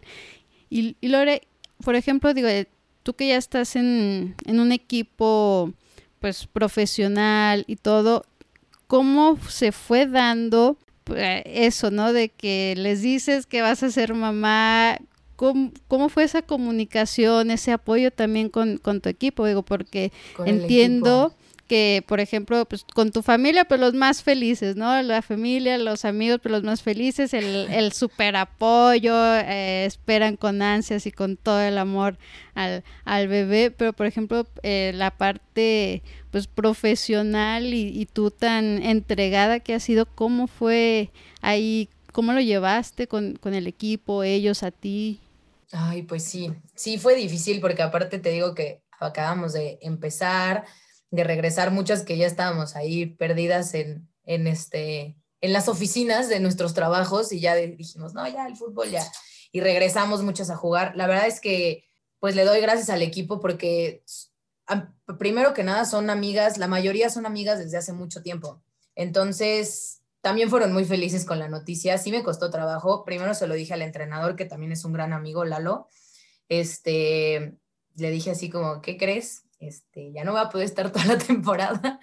Y, y Lore, por ejemplo, digo, eh, tú que ya estás en, en un equipo pues profesional y todo, ¿cómo se fue dando pues, eso, ¿no? De que les dices que vas a ser mamá, ¿Cómo, fue esa comunicación, ese apoyo también con, tu equipo? Digo, porque entiendo que, por ejemplo, pues con tu familia, pues los más felices, ¿no? La familia, los amigos, pues los más felices, el, el super apoyo, eh, esperan con ansias y con todo el amor al, al bebé, pero por ejemplo, eh, la parte pues profesional y, y tú tan entregada que has sido, ¿cómo fue ahí? ¿Cómo lo llevaste con, con el equipo, ellos, a ti? Ay, pues sí, sí fue difícil porque aparte te digo que acabamos de empezar, de regresar, muchas que ya estábamos ahí perdidas en, en, este, en las oficinas de nuestros trabajos y ya dijimos, no, ya el fútbol ya. Y regresamos muchas a jugar. La verdad es que pues le doy gracias al equipo porque primero que nada son amigas, la mayoría son amigas desde hace mucho tiempo. Entonces, también fueron muy felices con la noticia. Sí me costó trabajo. Primero se lo dije al entrenador, que también es un gran amigo, Lalo. Este, le dije así como, ¿qué crees? Este, ya no va a poder estar toda la <laughs> temporada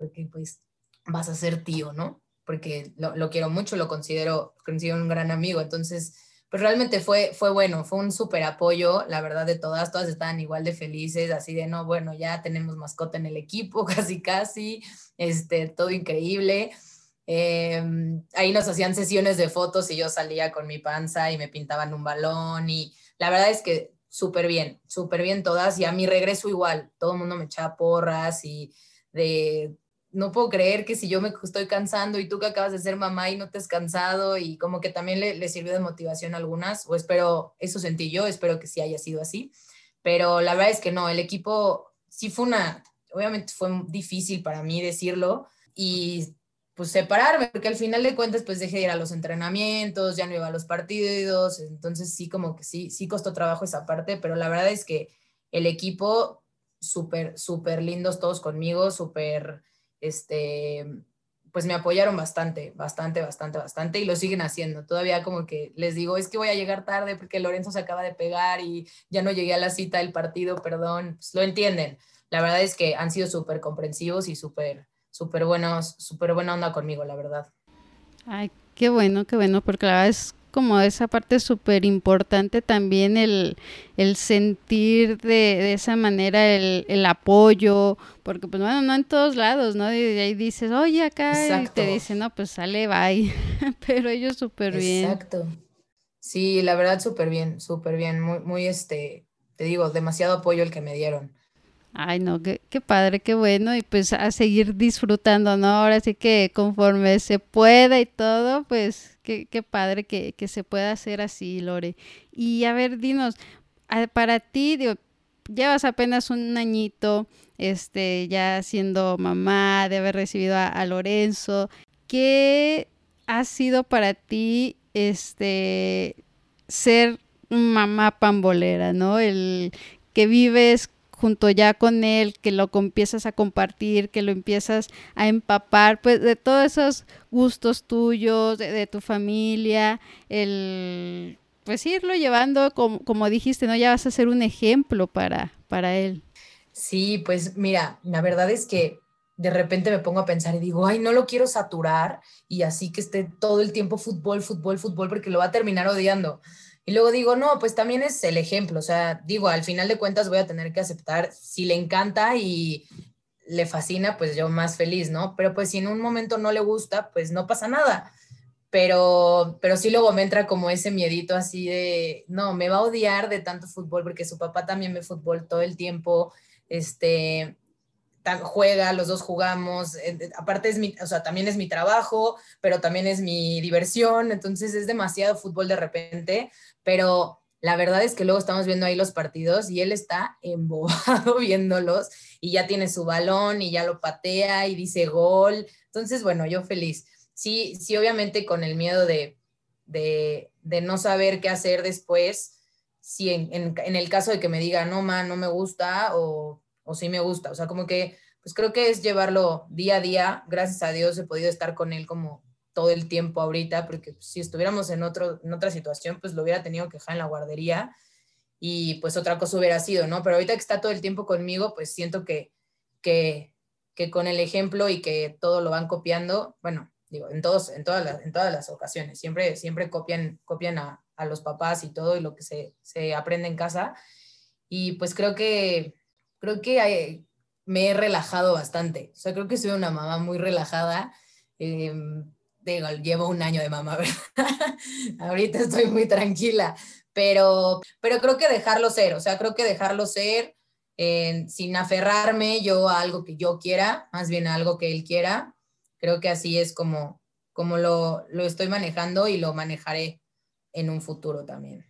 porque pues vas a ser tío, ¿no? Porque lo, quiero mucho, lo considero, considero un gran amigo, entonces, pues realmente fue, fue bueno, fue un súper apoyo, la verdad de todas, todas estaban igual de felices, así de, no, bueno, ya tenemos mascota en el equipo, <laughs> casi, casi, este, todo increíble. Em, ahí nos hacían sesiones de fotos y yo salía con mi panza y me pintaban un balón y la verdad es que súper bien, súper bien todas. Y a mi regreso igual, todo el mundo me echaba porras y de, no puedo creer que si yo me estoy cansando y tú que acabas de ser mamá y no te has cansado y como que también le, le sirvió de motivación algunas, o espero, eso sentí yo, espero que sí haya sido así. Pero la verdad es que no, el equipo sí fue una, obviamente fue difícil para mí decirlo y pues separarme, porque al final de cuentas pues dejé de ir a los entrenamientos, ya no iba a los partidos, entonces sí como que sí, sí costó trabajo esa parte, pero la verdad es que el equipo, súper, súper lindos todos conmigo, súper, este, pues me apoyaron bastante, bastante, bastante, bastante y lo siguen haciendo. Todavía como que les digo, es que voy a llegar tarde porque Lorenzo se acaba de pegar y ya no llegué a la cita del partido, perdón, pues lo entienden. La verdad es que han sido súper comprensivos y súper, súper buenos, súper buena onda conmigo, la verdad. Ay, qué bueno, qué bueno, porque la verdad es como esa parte súper importante también el, sentir de, esa manera el, apoyo, porque pues bueno, no en todos lados, ¿no? Y ahí dices, oye, acá, y te dicen, no, pues sale, bye, <laughs> pero ellos súper bien. Exacto. Sí, la verdad súper bien, súper bien, muy, muy, este, te digo, demasiado apoyo el que me dieron. Ay, no, qué, padre, qué bueno, y pues a seguir disfrutando, ¿no? Ahora sí que conforme se pueda y todo, pues qué, qué padre que, que, se pueda hacer así, Lore. Y a ver, dinos, para ti, llevas apenas un añito, este, ya siendo mamá, de haber recibido a, a Lorenzo, ¿qué ha sido para ti, este, ser mamá pambolera, ¿no? El que vives junto ya con él, que lo empiezas a compartir, que lo empiezas a empapar, pues de todos esos gustos tuyos, de, tu familia, el pues irlo llevando, como, como, dijiste, ¿no? Ya vas a ser un ejemplo para, para él. Sí, pues mira, la verdad es que de repente me pongo a pensar y digo, ay, no lo quiero saturar y así que esté todo el tiempo fútbol, fútbol, fútbol, porque lo va a terminar odiando. Y luego digo, no, pues también es el ejemplo, o sea, digo, al final de cuentas voy a tener que aceptar, si le encanta y le fascina, pues yo más feliz, ¿no? Pero pues si en un momento no le gusta, pues no pasa nada. Pero, pero sí luego me entra como ese miedito así de, no, me va a odiar de tanto fútbol porque su papá también ve fútbol todo el tiempo, este, juega, los dos jugamos, eh, aparte es mi, o sea, también es mi trabajo, pero también es mi diversión, entonces es demasiado fútbol de repente, pero la verdad es que luego estamos viendo ahí los partidos y él está <laughs> embobado viéndolos y ya tiene su balón y ya lo patea y dice gol, entonces bueno, yo feliz. Sí, sí, obviamente con el miedo de, de, de no saber qué hacer después, si en, en, en el caso de que me diga, no, ma, no me gusta o o sí me gusta. O sea, como que, pues creo que es llevarlo día a día. Gracias a Dios he podido estar con él como todo el tiempo ahorita, porque si estuviéramos en, otro, en otra situación, pues lo hubiera tenido que dejar en la guardería y pues otra cosa hubiera sido, ¿no? Pero ahorita que está todo el tiempo conmigo, pues siento que, que, que con el ejemplo y que todo lo van copiando, bueno, digo, en, todos, en, todas, las, en todas las ocasiones, siempre, siempre copian, copian a, a los papás y todo y lo que se, se aprende en casa. Y pues creo que, creo que me he relajado bastante. O sea, creo que soy una mamá muy relajada. Em, digo, llevo un año de mamá, <laughs> ¿verdad? Ahorita estoy muy tranquila, pero, pero creo que dejarlo ser, o sea, creo que dejarlo ser sin aferrarme yo a algo que yo quiera, más bien a algo que él quiera. Creo que así es como, como lo, lo estoy manejando y lo manejaré en un futuro también.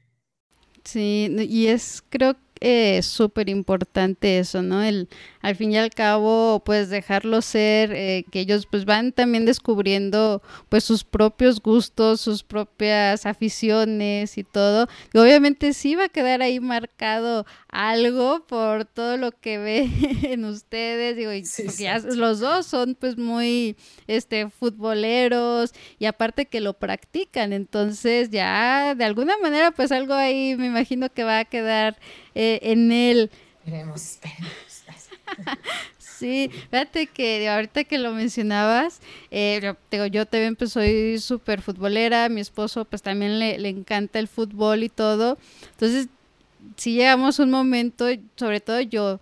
Sí, y es creo eh, súper importante eso, ¿no? El, al fin y al cabo, pues dejarlo ser, eh, que ellos pues van también descubriendo pues sus propios gustos, sus propias aficiones y todo. Y obviamente sí va a quedar ahí marcado algo por todo lo que ve <laughs> en ustedes, digo, los dos son pues muy este futboleros y aparte que lo practican, entonces ya de alguna manera pues algo ahí me imagino que va a quedar eh, en él. Esperemos, esperemos. <laughs> Sí, fíjate que ahorita que lo mencionabas, eh, yo, yo también pues soy súper futbolera, mi esposo pues también le, le, encanta el fútbol y todo. Entonces, si llegamos un momento, sobre todo yo,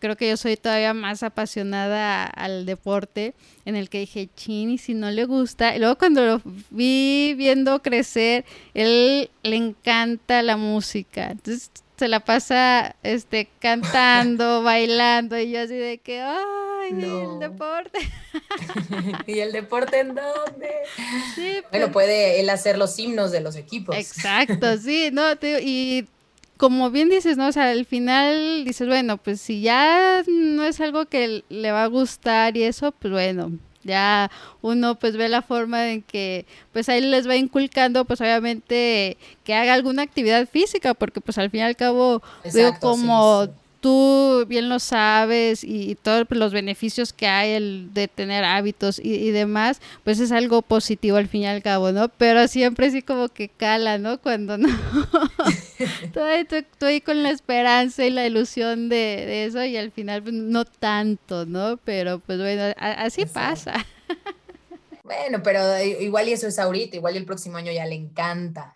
creo que yo soy todavía más apasionada al deporte, en el que dije, chin, y si no le gusta. Y luego cuando lo vi viendo crecer, él le encanta la música. Entonces se la pasa este cantando, <laughs> bailando y yo así de que ay, el deporte. <laughs> ¿Y el deporte en dónde? Sí, bueno, pues puede él hacer los himnos de los equipos. Exacto, sí, no, y como bien dices, ¿no? O sea, al final dices, bueno, pues si ya no es algo que le va a gustar y eso, pues bueno, ya uno pues ve la forma en que pues ahí les va inculcando pues obviamente que haga alguna actividad física porque pues al fin y al cabo veo como tú bien lo sabes y, todos los beneficios que hay el de tener hábitos y, demás, pues es algo positivo al fin y al cabo, ¿no? Pero siempre sí como que cala, ¿no? Cuando no. <laughs> Estoy con la esperanza y la ilusión de, eso y al final pues, no tanto, ¿no? Pero pues bueno, así pasa. Bueno, pero igual y eso es ahorita, igual y el próximo año ya le encanta.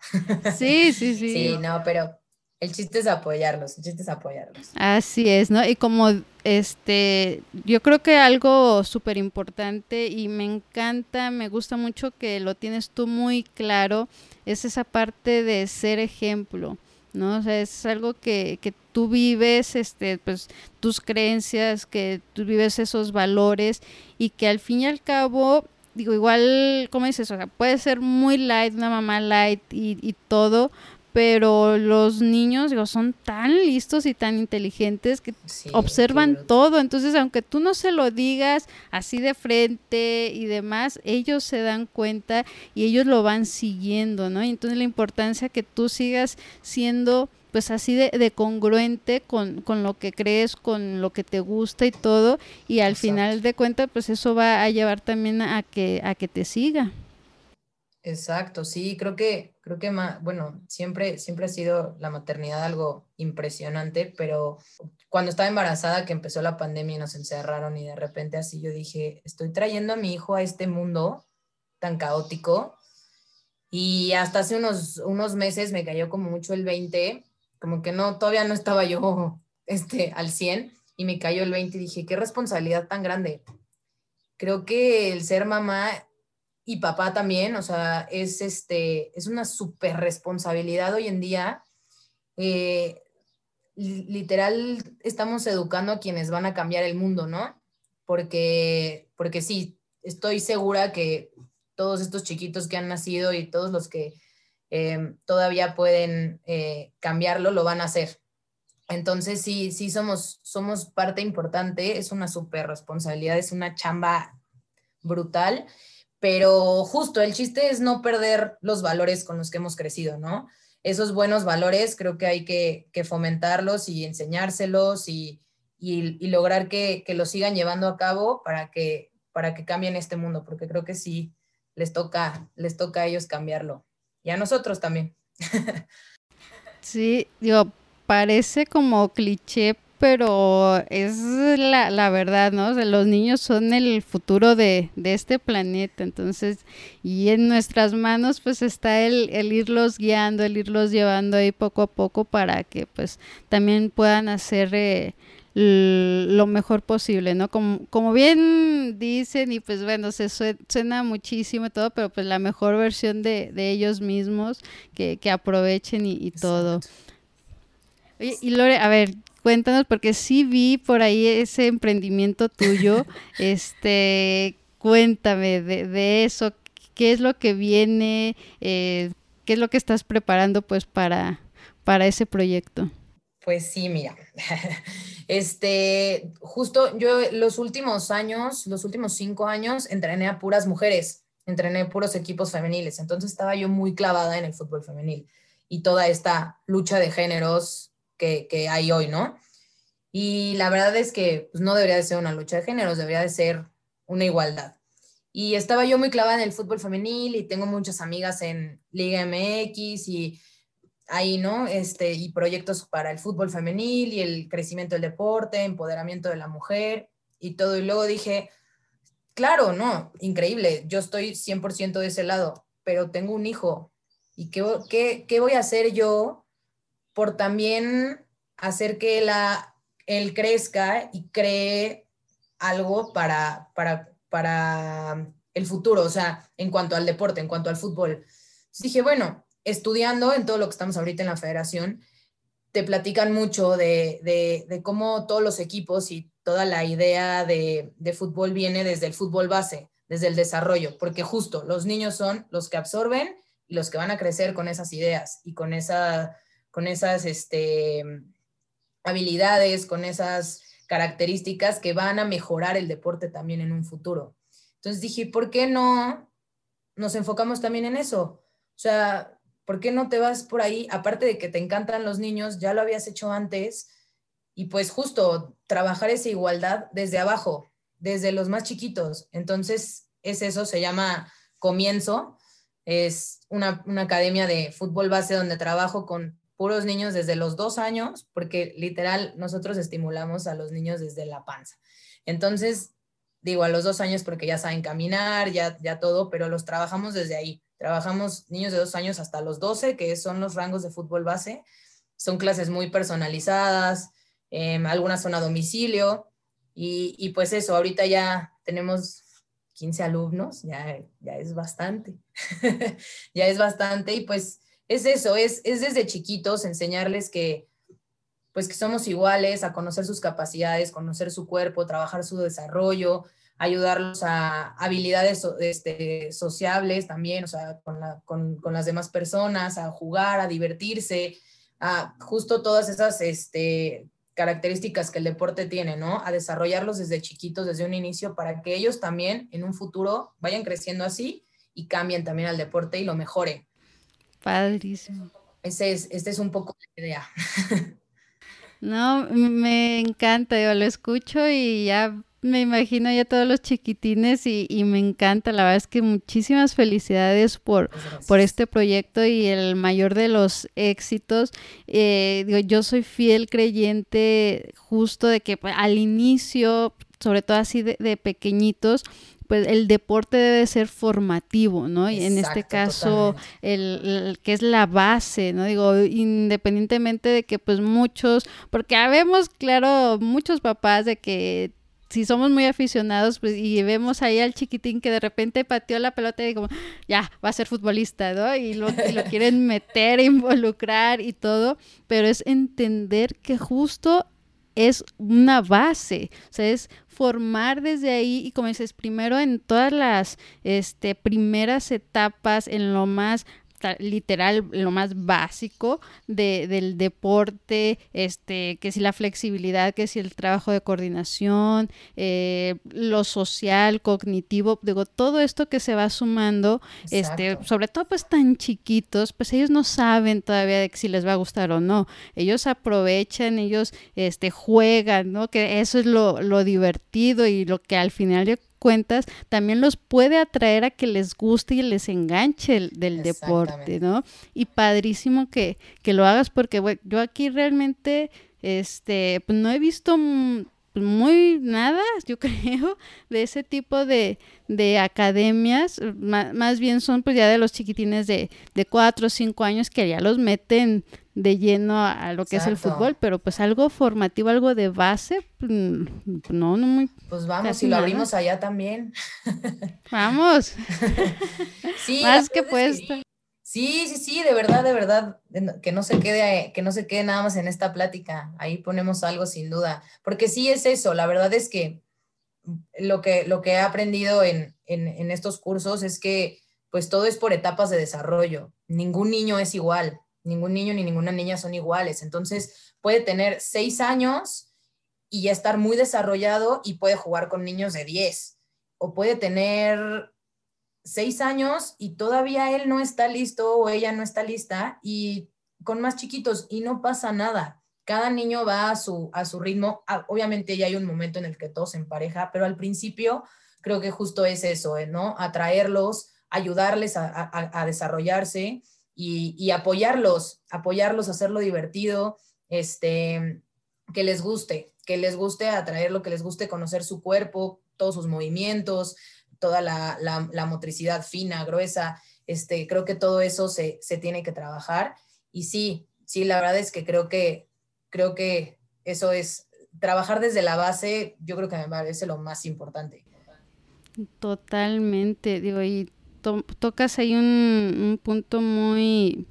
Sí, sí, <laughs> sí. Sí, no, pero el chiste es apoyarlos, el chiste es apoyarlos. Así es, ¿no? Y como este, yo creo que algo súper importante y me encanta, me gusta mucho que lo tienes tú muy claro, es esa parte de ser ejemplo. ¿no? O sea, es algo que, que tú vives, este, pues, tus creencias, que tú vives esos valores y que al fin y al cabo digo, igual, como dices, o sea, puede ser muy light, una mamá light y todo, pero los niños digo, son tan listos y tan inteligentes que observan todo, entonces aunque tú no se lo digas así de frente y demás, ellos se dan cuenta y ellos lo van siguiendo, ¿no? Y entonces la importancia que tú sigas siendo pues así de, congruente con, lo que crees, con lo que te gusta y todo, y al final de cuentas, pues eso va a llevar también a que, a que te siga. Exacto, sí, creo que, creo que, bueno, siempre, siempre ha sido la maternidad algo impresionante, pero cuando estaba embarazada, que empezó la pandemia y nos encerraron y de repente así yo dije, estoy trayendo a mi hijo a este mundo tan caótico y hasta hace unos, unos meses me cayó como mucho el 20 como que no, todavía no estaba yo <laughs> este, al 100 y me cayó el 20 y dije, qué responsabilidad tan grande. Creo que el ser mamá y papá también, o sea, es, este, es una súper responsabilidad hoy en día. Eh, literal, estamos educando a quienes van a cambiar el mundo, ¿no? Porque, porque sí, estoy segura que todos estos chiquitos que han nacido y todos los que Em, todavía pueden eh, cambiarlo, lo van a hacer. Entonces, sí, sí somos, somos parte importante, es una súper responsabilidad, es una chamba brutal, pero justo el chiste es no perder los valores con los que hemos crecido, ¿no? Esos buenos valores creo que hay que, fomentarlos y enseñárselos y, lograr que, que, los sigan llevando a cabo para que, para que cambien este mundo, porque creo que sí les toca, les toca a ellos cambiarlo y a nosotros también. <laughs> sí, digo, parece como cliché, pero es la, verdad, ¿no? los niños son el futuro de, este planeta, entonces, y en nuestras manos pues está el, el, irlos guiando, el irlos llevando ahí poco a poco para que pues también puedan hacer eh, lo mejor posible, ¿no? Como, como bien dicen y pues bueno, se suena muchísimo y todo, pero pues la mejor versión de, ellos mismos que, aprovechen y, todo. Oye, y Lore, a ver, cuéntanos, porque sí vi por ahí ese emprendimiento tuyo, <laughs> este, cuéntame de, de, eso, qué es lo que viene, eh, qué es lo que estás preparando pues para, para ese proyecto. Pues sí, mira, <laughs> este, justo yo los últimos años, los últimos cinco años, entrené a puras mujeres, entrené puros equipos femeniles, entonces estaba yo muy clavada en el fútbol femenil y toda esta lucha de géneros que, hay hoy, ¿no? Y la verdad es que pues, no debería de ser una lucha de géneros, debería de ser una igualdad. Y estaba yo muy clavada en el fútbol femenil y tengo muchas amigas en Liga MX y ahí, ¿no? Este, y proyectos para el fútbol femenil y el crecimiento del deporte, empoderamiento de la mujer y todo. Y luego dije, claro, no, increíble, yo estoy 100% de ese lado, pero tengo un hijo. ¿Y qué, qué, qué voy a hacer yo por también hacer que la, él crezca y cree algo para, para, para el futuro, o sea, en cuanto al deporte, en cuanto al fútbol? dije, bueno, estudiando en todo lo que estamos ahorita en la federación, te platican mucho de, cómo todos los equipos y toda la idea de, fútbol viene desde el fútbol base, desde el desarrollo, porque justo los niños son los que absorben y los que van a crecer con esas ideas y con, esa, con esas este, habilidades, con esas características que van a mejorar el deporte también en un futuro. Entonces dije, ¿por qué no nos enfocamos también en eso? O sea, ¿por qué no te vas por ahí? Aparte de que te encantan los niños, ya lo habías hecho antes, y pues justo trabajar esa igualdad desde abajo, desde los más chiquitos. Entonces, es eso, se llama Comienzo. Es una, una academia de fútbol base donde trabajo con puros niños desde los dos años, porque literal nosotros estimulamos a los niños desde la panza. Entonces, digo, a los dos años porque ya saben caminar, ya, ya todo, pero los trabajamos desde ahí. Trabajamos niños de dos años hasta los 12, que son los rangos de fútbol base. Son clases muy personalizadas, em, algunas son a domicilio. Y, y, pues eso, ahorita ya tenemos 15 alumnos, ya, ya es bastante. <laughs> ya es bastante. Y pues es eso, es, es desde chiquitos enseñarles que pues que somos iguales, a conocer sus capacidades, conocer su cuerpo, trabajar su desarrollo, ayudarlos a habilidades este, sociables también, o sea, con, las demás personas, a jugar, a divertirse, a justo todas esas este, características que el deporte tiene, ¿no? A desarrollarlos desde chiquitos, desde un inicio, para que ellos también en un futuro vayan creciendo así y cambien también al deporte y lo mejoren. Padrísimo. Ese es, este es un poco la idea. <laughs> No, me encanta, yo lo escucho y ya me imagino ya todos los chiquitines y, me encanta, la verdad es que muchísimas felicidades por, por este proyecto y el mayor de los éxitos. Eh, digo, yo soy fiel creyente justo de que pues, al inicio, sobre todo así de, de pequeñitos, pues el deporte debe ser formativo, ¿no? y en este caso, el, que es la base, ¿no? Digo, independientemente de que pues muchos, porque habemos, claro, muchos papás de que si somos muy aficionados pues, y vemos ahí al chiquitín que de repente pateó la pelota y como, ya, va a ser futbolista, ¿no? Y lo, y lo <laughs> quieren meter, involucrar y todo, pero es entender que justo es una base, o sea, es formar desde ahí y como dices, primero en todas las este, primeras etapas, en lo más literal lo más básico de, del deporte, este, que si la flexibilidad, que si el trabajo de coordinación, eh, lo social, cognitivo, digo, todo esto que se va sumando, este, sobre todo pues tan chiquitos, pues ellos no saben todavía de si les va a gustar o no. Ellos aprovechan, ellos este, juegan, ¿no? Que eso es lo, lo divertido y lo que al final yo cuentas, también los puede atraer a que les guste y les enganche el, del deporte, ¿no? Y padrísimo que, que lo hagas porque yo aquí realmente, este, pues no he visto muy nada, yo <laughs> creo, de ese tipo de, de academias, más, bien son pues ya de los chiquitines de, de cuatro o cinco años que ya los meten de lleno a, lo que es el fútbol, pero pues algo formativo, algo de base, mm, no, no muy... Pues vamos, si lo abrimos allá también. <laughs> Vamos. sí, <laughs> más que puesto. Sí, sí, sí, de verdad, de verdad, que no se quede, que no se quede nada más en esta plática. Ahí ponemos algo sin duda, porque sí es eso. La verdad es que lo que, lo que he aprendido en, en, en estos cursos es que, pues todo es por etapas de desarrollo. Ningún niño es igual ningún niño ni ninguna niña son iguales. Entonces puede tener seis años y ya estar muy desarrollado y puede jugar con niños de 10. O puede tener seis años y todavía él no está listo o ella no está lista y con más chiquitos y no pasa nada. Cada niño va a su, a su ritmo. Ah, obviamente ya hay un momento en el que todos en pareja, pero al principio creo que justo es eso, ¿eh? ¿no? Atraerlos, ayudarles a, a desarrollarse y, apoyarlos, apoyarlos, hacerlo divertido, este, que les guste, que les guste atraerlo, que les guste conocer su cuerpo, todos sus movimientos, toda la, la, motricidad fina, gruesa. Este, creo que todo eso se, se, tiene que trabajar. Y sí, sí, la verdad es que creo que, creo que eso es, trabajar desde la base, yo creo que me parece lo más importante. Totalmente, digo, y tocas ahí un, punto muy,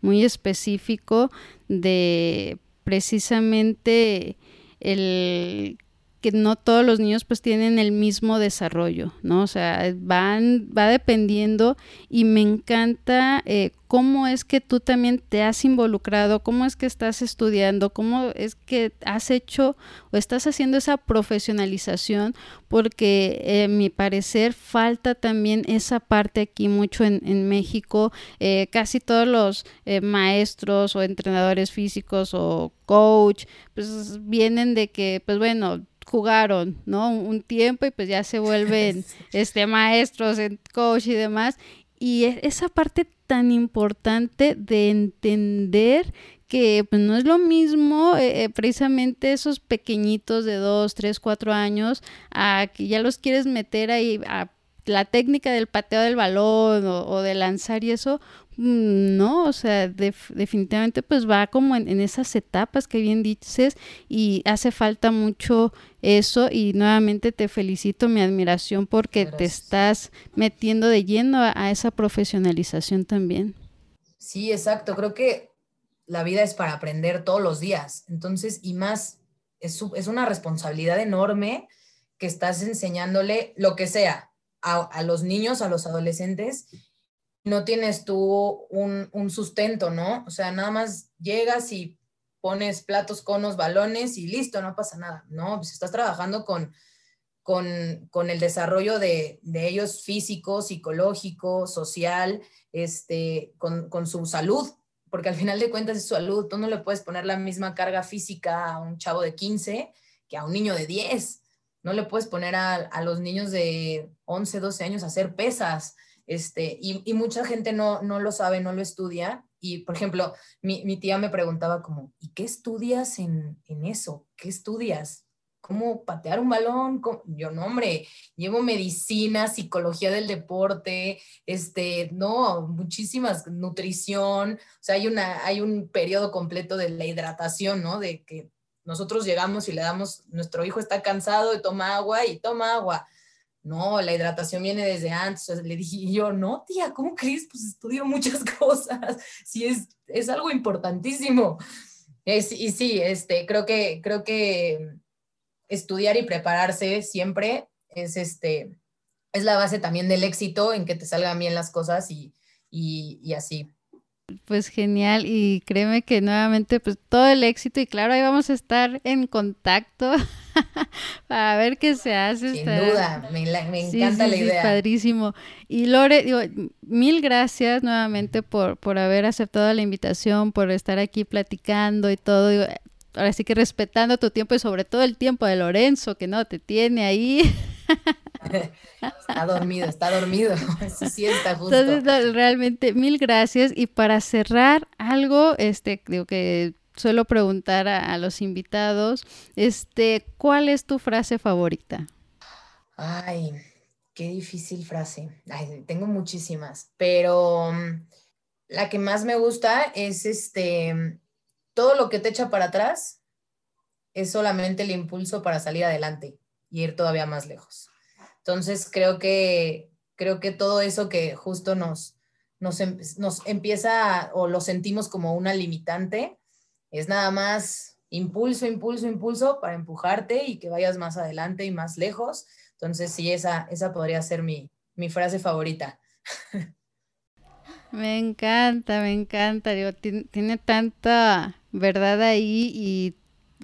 muy específico de precisamente el que no todos los niños pues tienen el mismo desarrollo, ¿no? O sea, van, va dependiendo y me encanta eh, cómo es que tú también te has involucrado, cómo es que estás estudiando, cómo es que has hecho o estás haciendo esa profesionalización, porque eh, mi parecer falta también esa parte aquí mucho en, México. Eh, casi todos los eh, maestros o entrenadores físicos o coach, pues vienen de que, pues bueno, jugaron, ¿no? Un tiempo y pues ya se vuelven <laughs> este maestros, coach y demás. Y e, esa parte tan importante de entender que pues, no es lo mismo eh, eh, precisamente esos pequeñitos de 2, 3, 4 años a que ya los quieres meter ahí a la técnica del pateo del balón o, de lanzar y eso, mm, no, o sea, definitivamente pues va como en, esas etapas que bien dices y hace falta mucho eso y nuevamente te felicito, mi admiración porque te estás metiendo de lleno a, esa profesionalización también. Sí, exacto, creo que la vida es para aprender todos los días, entonces, y más, es, es una responsabilidad enorme que estás enseñándole lo que sea, a, los niños, a los adolescentes, no tienes tú un, sustento, ¿no? O sea, nada más llegas y pones platos, conos, balones y listo, no pasa nada, ¿no? Pues estás trabajando con, con, el desarrollo de, ellos físico, psicológico, social, este, con, con, su salud, porque al final de cuentas es salud, tú no le puedes poner la misma carga física a un chavo de 15 que a un niño de 10. No le puedes poner a, los niños de 11, 12 años a hacer pesas. Este, y, mucha gente no, no lo sabe, no lo estudia. Y, por ejemplo, mi, tía me preguntaba como, ¿y qué estudias en, eso? ¿Qué estudias? ¿Cómo patear un balón? Yo, no, hombre, llevo medicina, psicología del deporte, este, no, muchísimas, nutrición, o sea, hay, una, hay un periodo completo de la hidratación, ¿no? De que nosotros llegamos y le damos, nuestro hijo está cansado y toma agua y toma agua. No, la hidratación viene desde antes. le dije yo, no, tía, ¿cómo crees? Pues estudio muchas <laughs> cosas. Sí, es, es algo importantísimo. Es, y sí, este, creo que, creo que estudiar y prepararse siempre es, este, es la base también del éxito en que te salgan bien las cosas y, y, y así. Pues genial y créeme que nuevamente pues todo el éxito y claro ahí vamos a estar en contacto <laughs> para ver qué se hace. Sin duda, me, encanta la idea. padrísimo. Y Lore, digo, mil gracias nuevamente por, por haber aceptado la invitación, por estar aquí platicando y todo. Ahora sí que respetando tu tiempo y sobre todo el tiempo de Lorenzo que no te tiene ahí. está dormido, está dormido. <laughs> sí está justo. Entonces, realmente, mil gracias. Y para cerrar, algo, este, digo que suelo preguntar a, los invitados, este, ¿cuál es tu frase favorita? Ay, qué difícil frase. Ay, tengo muchísimas, pero mm, la que más me gusta es este, todo lo que te echa para atrás es solamente el impulso para salir adelante y ir todavía más lejos. Entonces creo que, creo que todo eso que justo nos, nos, em, empieza o lo sentimos como una limitante, es nada más impulso, impulso, impulso para empujarte y que vayas más adelante y más lejos. Entonces sí, esa, esa podría ser mi, mi frase favorita. <laughs> Me encanta, me encanta. Digo, tiene, tanta verdad ahí y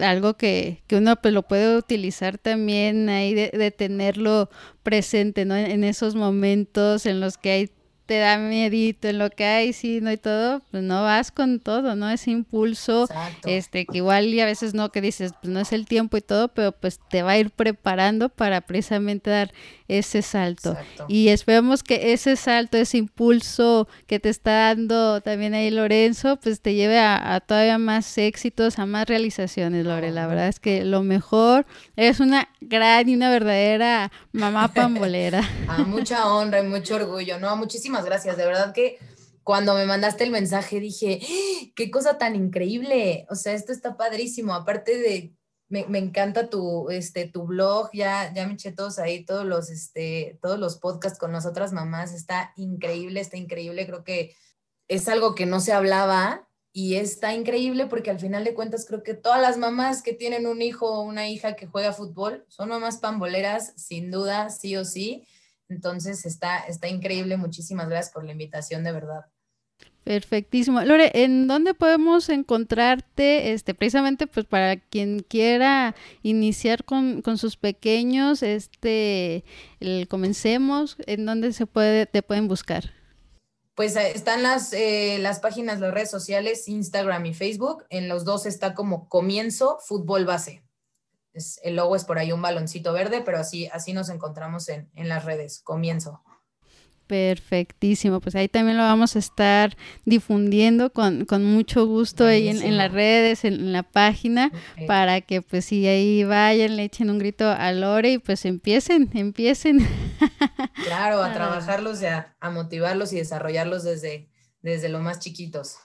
algo que, que uno pues, lo puede utilizar también ahí de, tenerlo presente, ¿no? En esos momentos en los que hay te da miedito en lo que hay, sí, no y todo, pues no vas con todo, ¿no? Ese impulso, este, que igual y a veces no, que dices, pues no es el tiempo y todo, pero pues te va a ir preparando para precisamente dar ese salto. Y esperamos que ese salto, ese impulso que te está dando también ahí Lorenzo, pues te lleve a, todavía más éxitos, a más realizaciones, Lore. La verdad es que lo mejor, es una gran y una verdadera mamá pambolera. <laughs> a mucha honra y mucho orgullo, ¿no? Muchísimas gracias, de verdad que cuando me mandaste el mensaje dije, ¡Ah! qué cosa tan increíble, o sea, esto está padrísimo, aparte de me, encanta tu, este, tu blog, ya, ya me eché todos ahí, todos los, este, todos los podcasts con las otras mamás, está increíble, está increíble, creo que es algo que no se hablaba y está increíble porque al final de cuentas creo que todas las mamás que tienen un hijo o una hija que juega fútbol son mamás pamboleras, sin duda, sí o sí. Entonces está, está increíble. Muchísimas gracias por la invitación, de verdad. Perfectísimo. Lore, ¿en dónde podemos encontrarte este, precisamente pues para quien quiera iniciar con, con sus pequeños, este, el, comencemos, ¿en dónde se puede, te pueden buscar? Pues están las, eh, las páginas, las redes sociales, Instagram y Facebook. En los dos está como comienzo fútbol base. Es, el logo es por ahí un baloncito verde, pero así, así nos encontramos en, en las redes, comienzo. Perfectísimo, pues ahí también lo vamos a estar difundiendo con, mucho gusto ahí en, las redes, en, la página, para que pues si ahí vayan, le echen un grito a Lore y pues empiecen, empiecen. Claro, a trabajarlos y a, motivarlos y desarrollarlos desde, desde lo más chiquitos.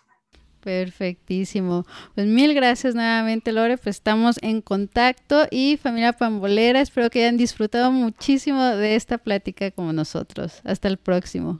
Perfectísimo. Pues mil gracias nuevamente, Lore. Pues estamos en contacto y familia Pambolera, espero que hayan disfrutado muchísimo de esta plática como nosotros. Hasta el próximo.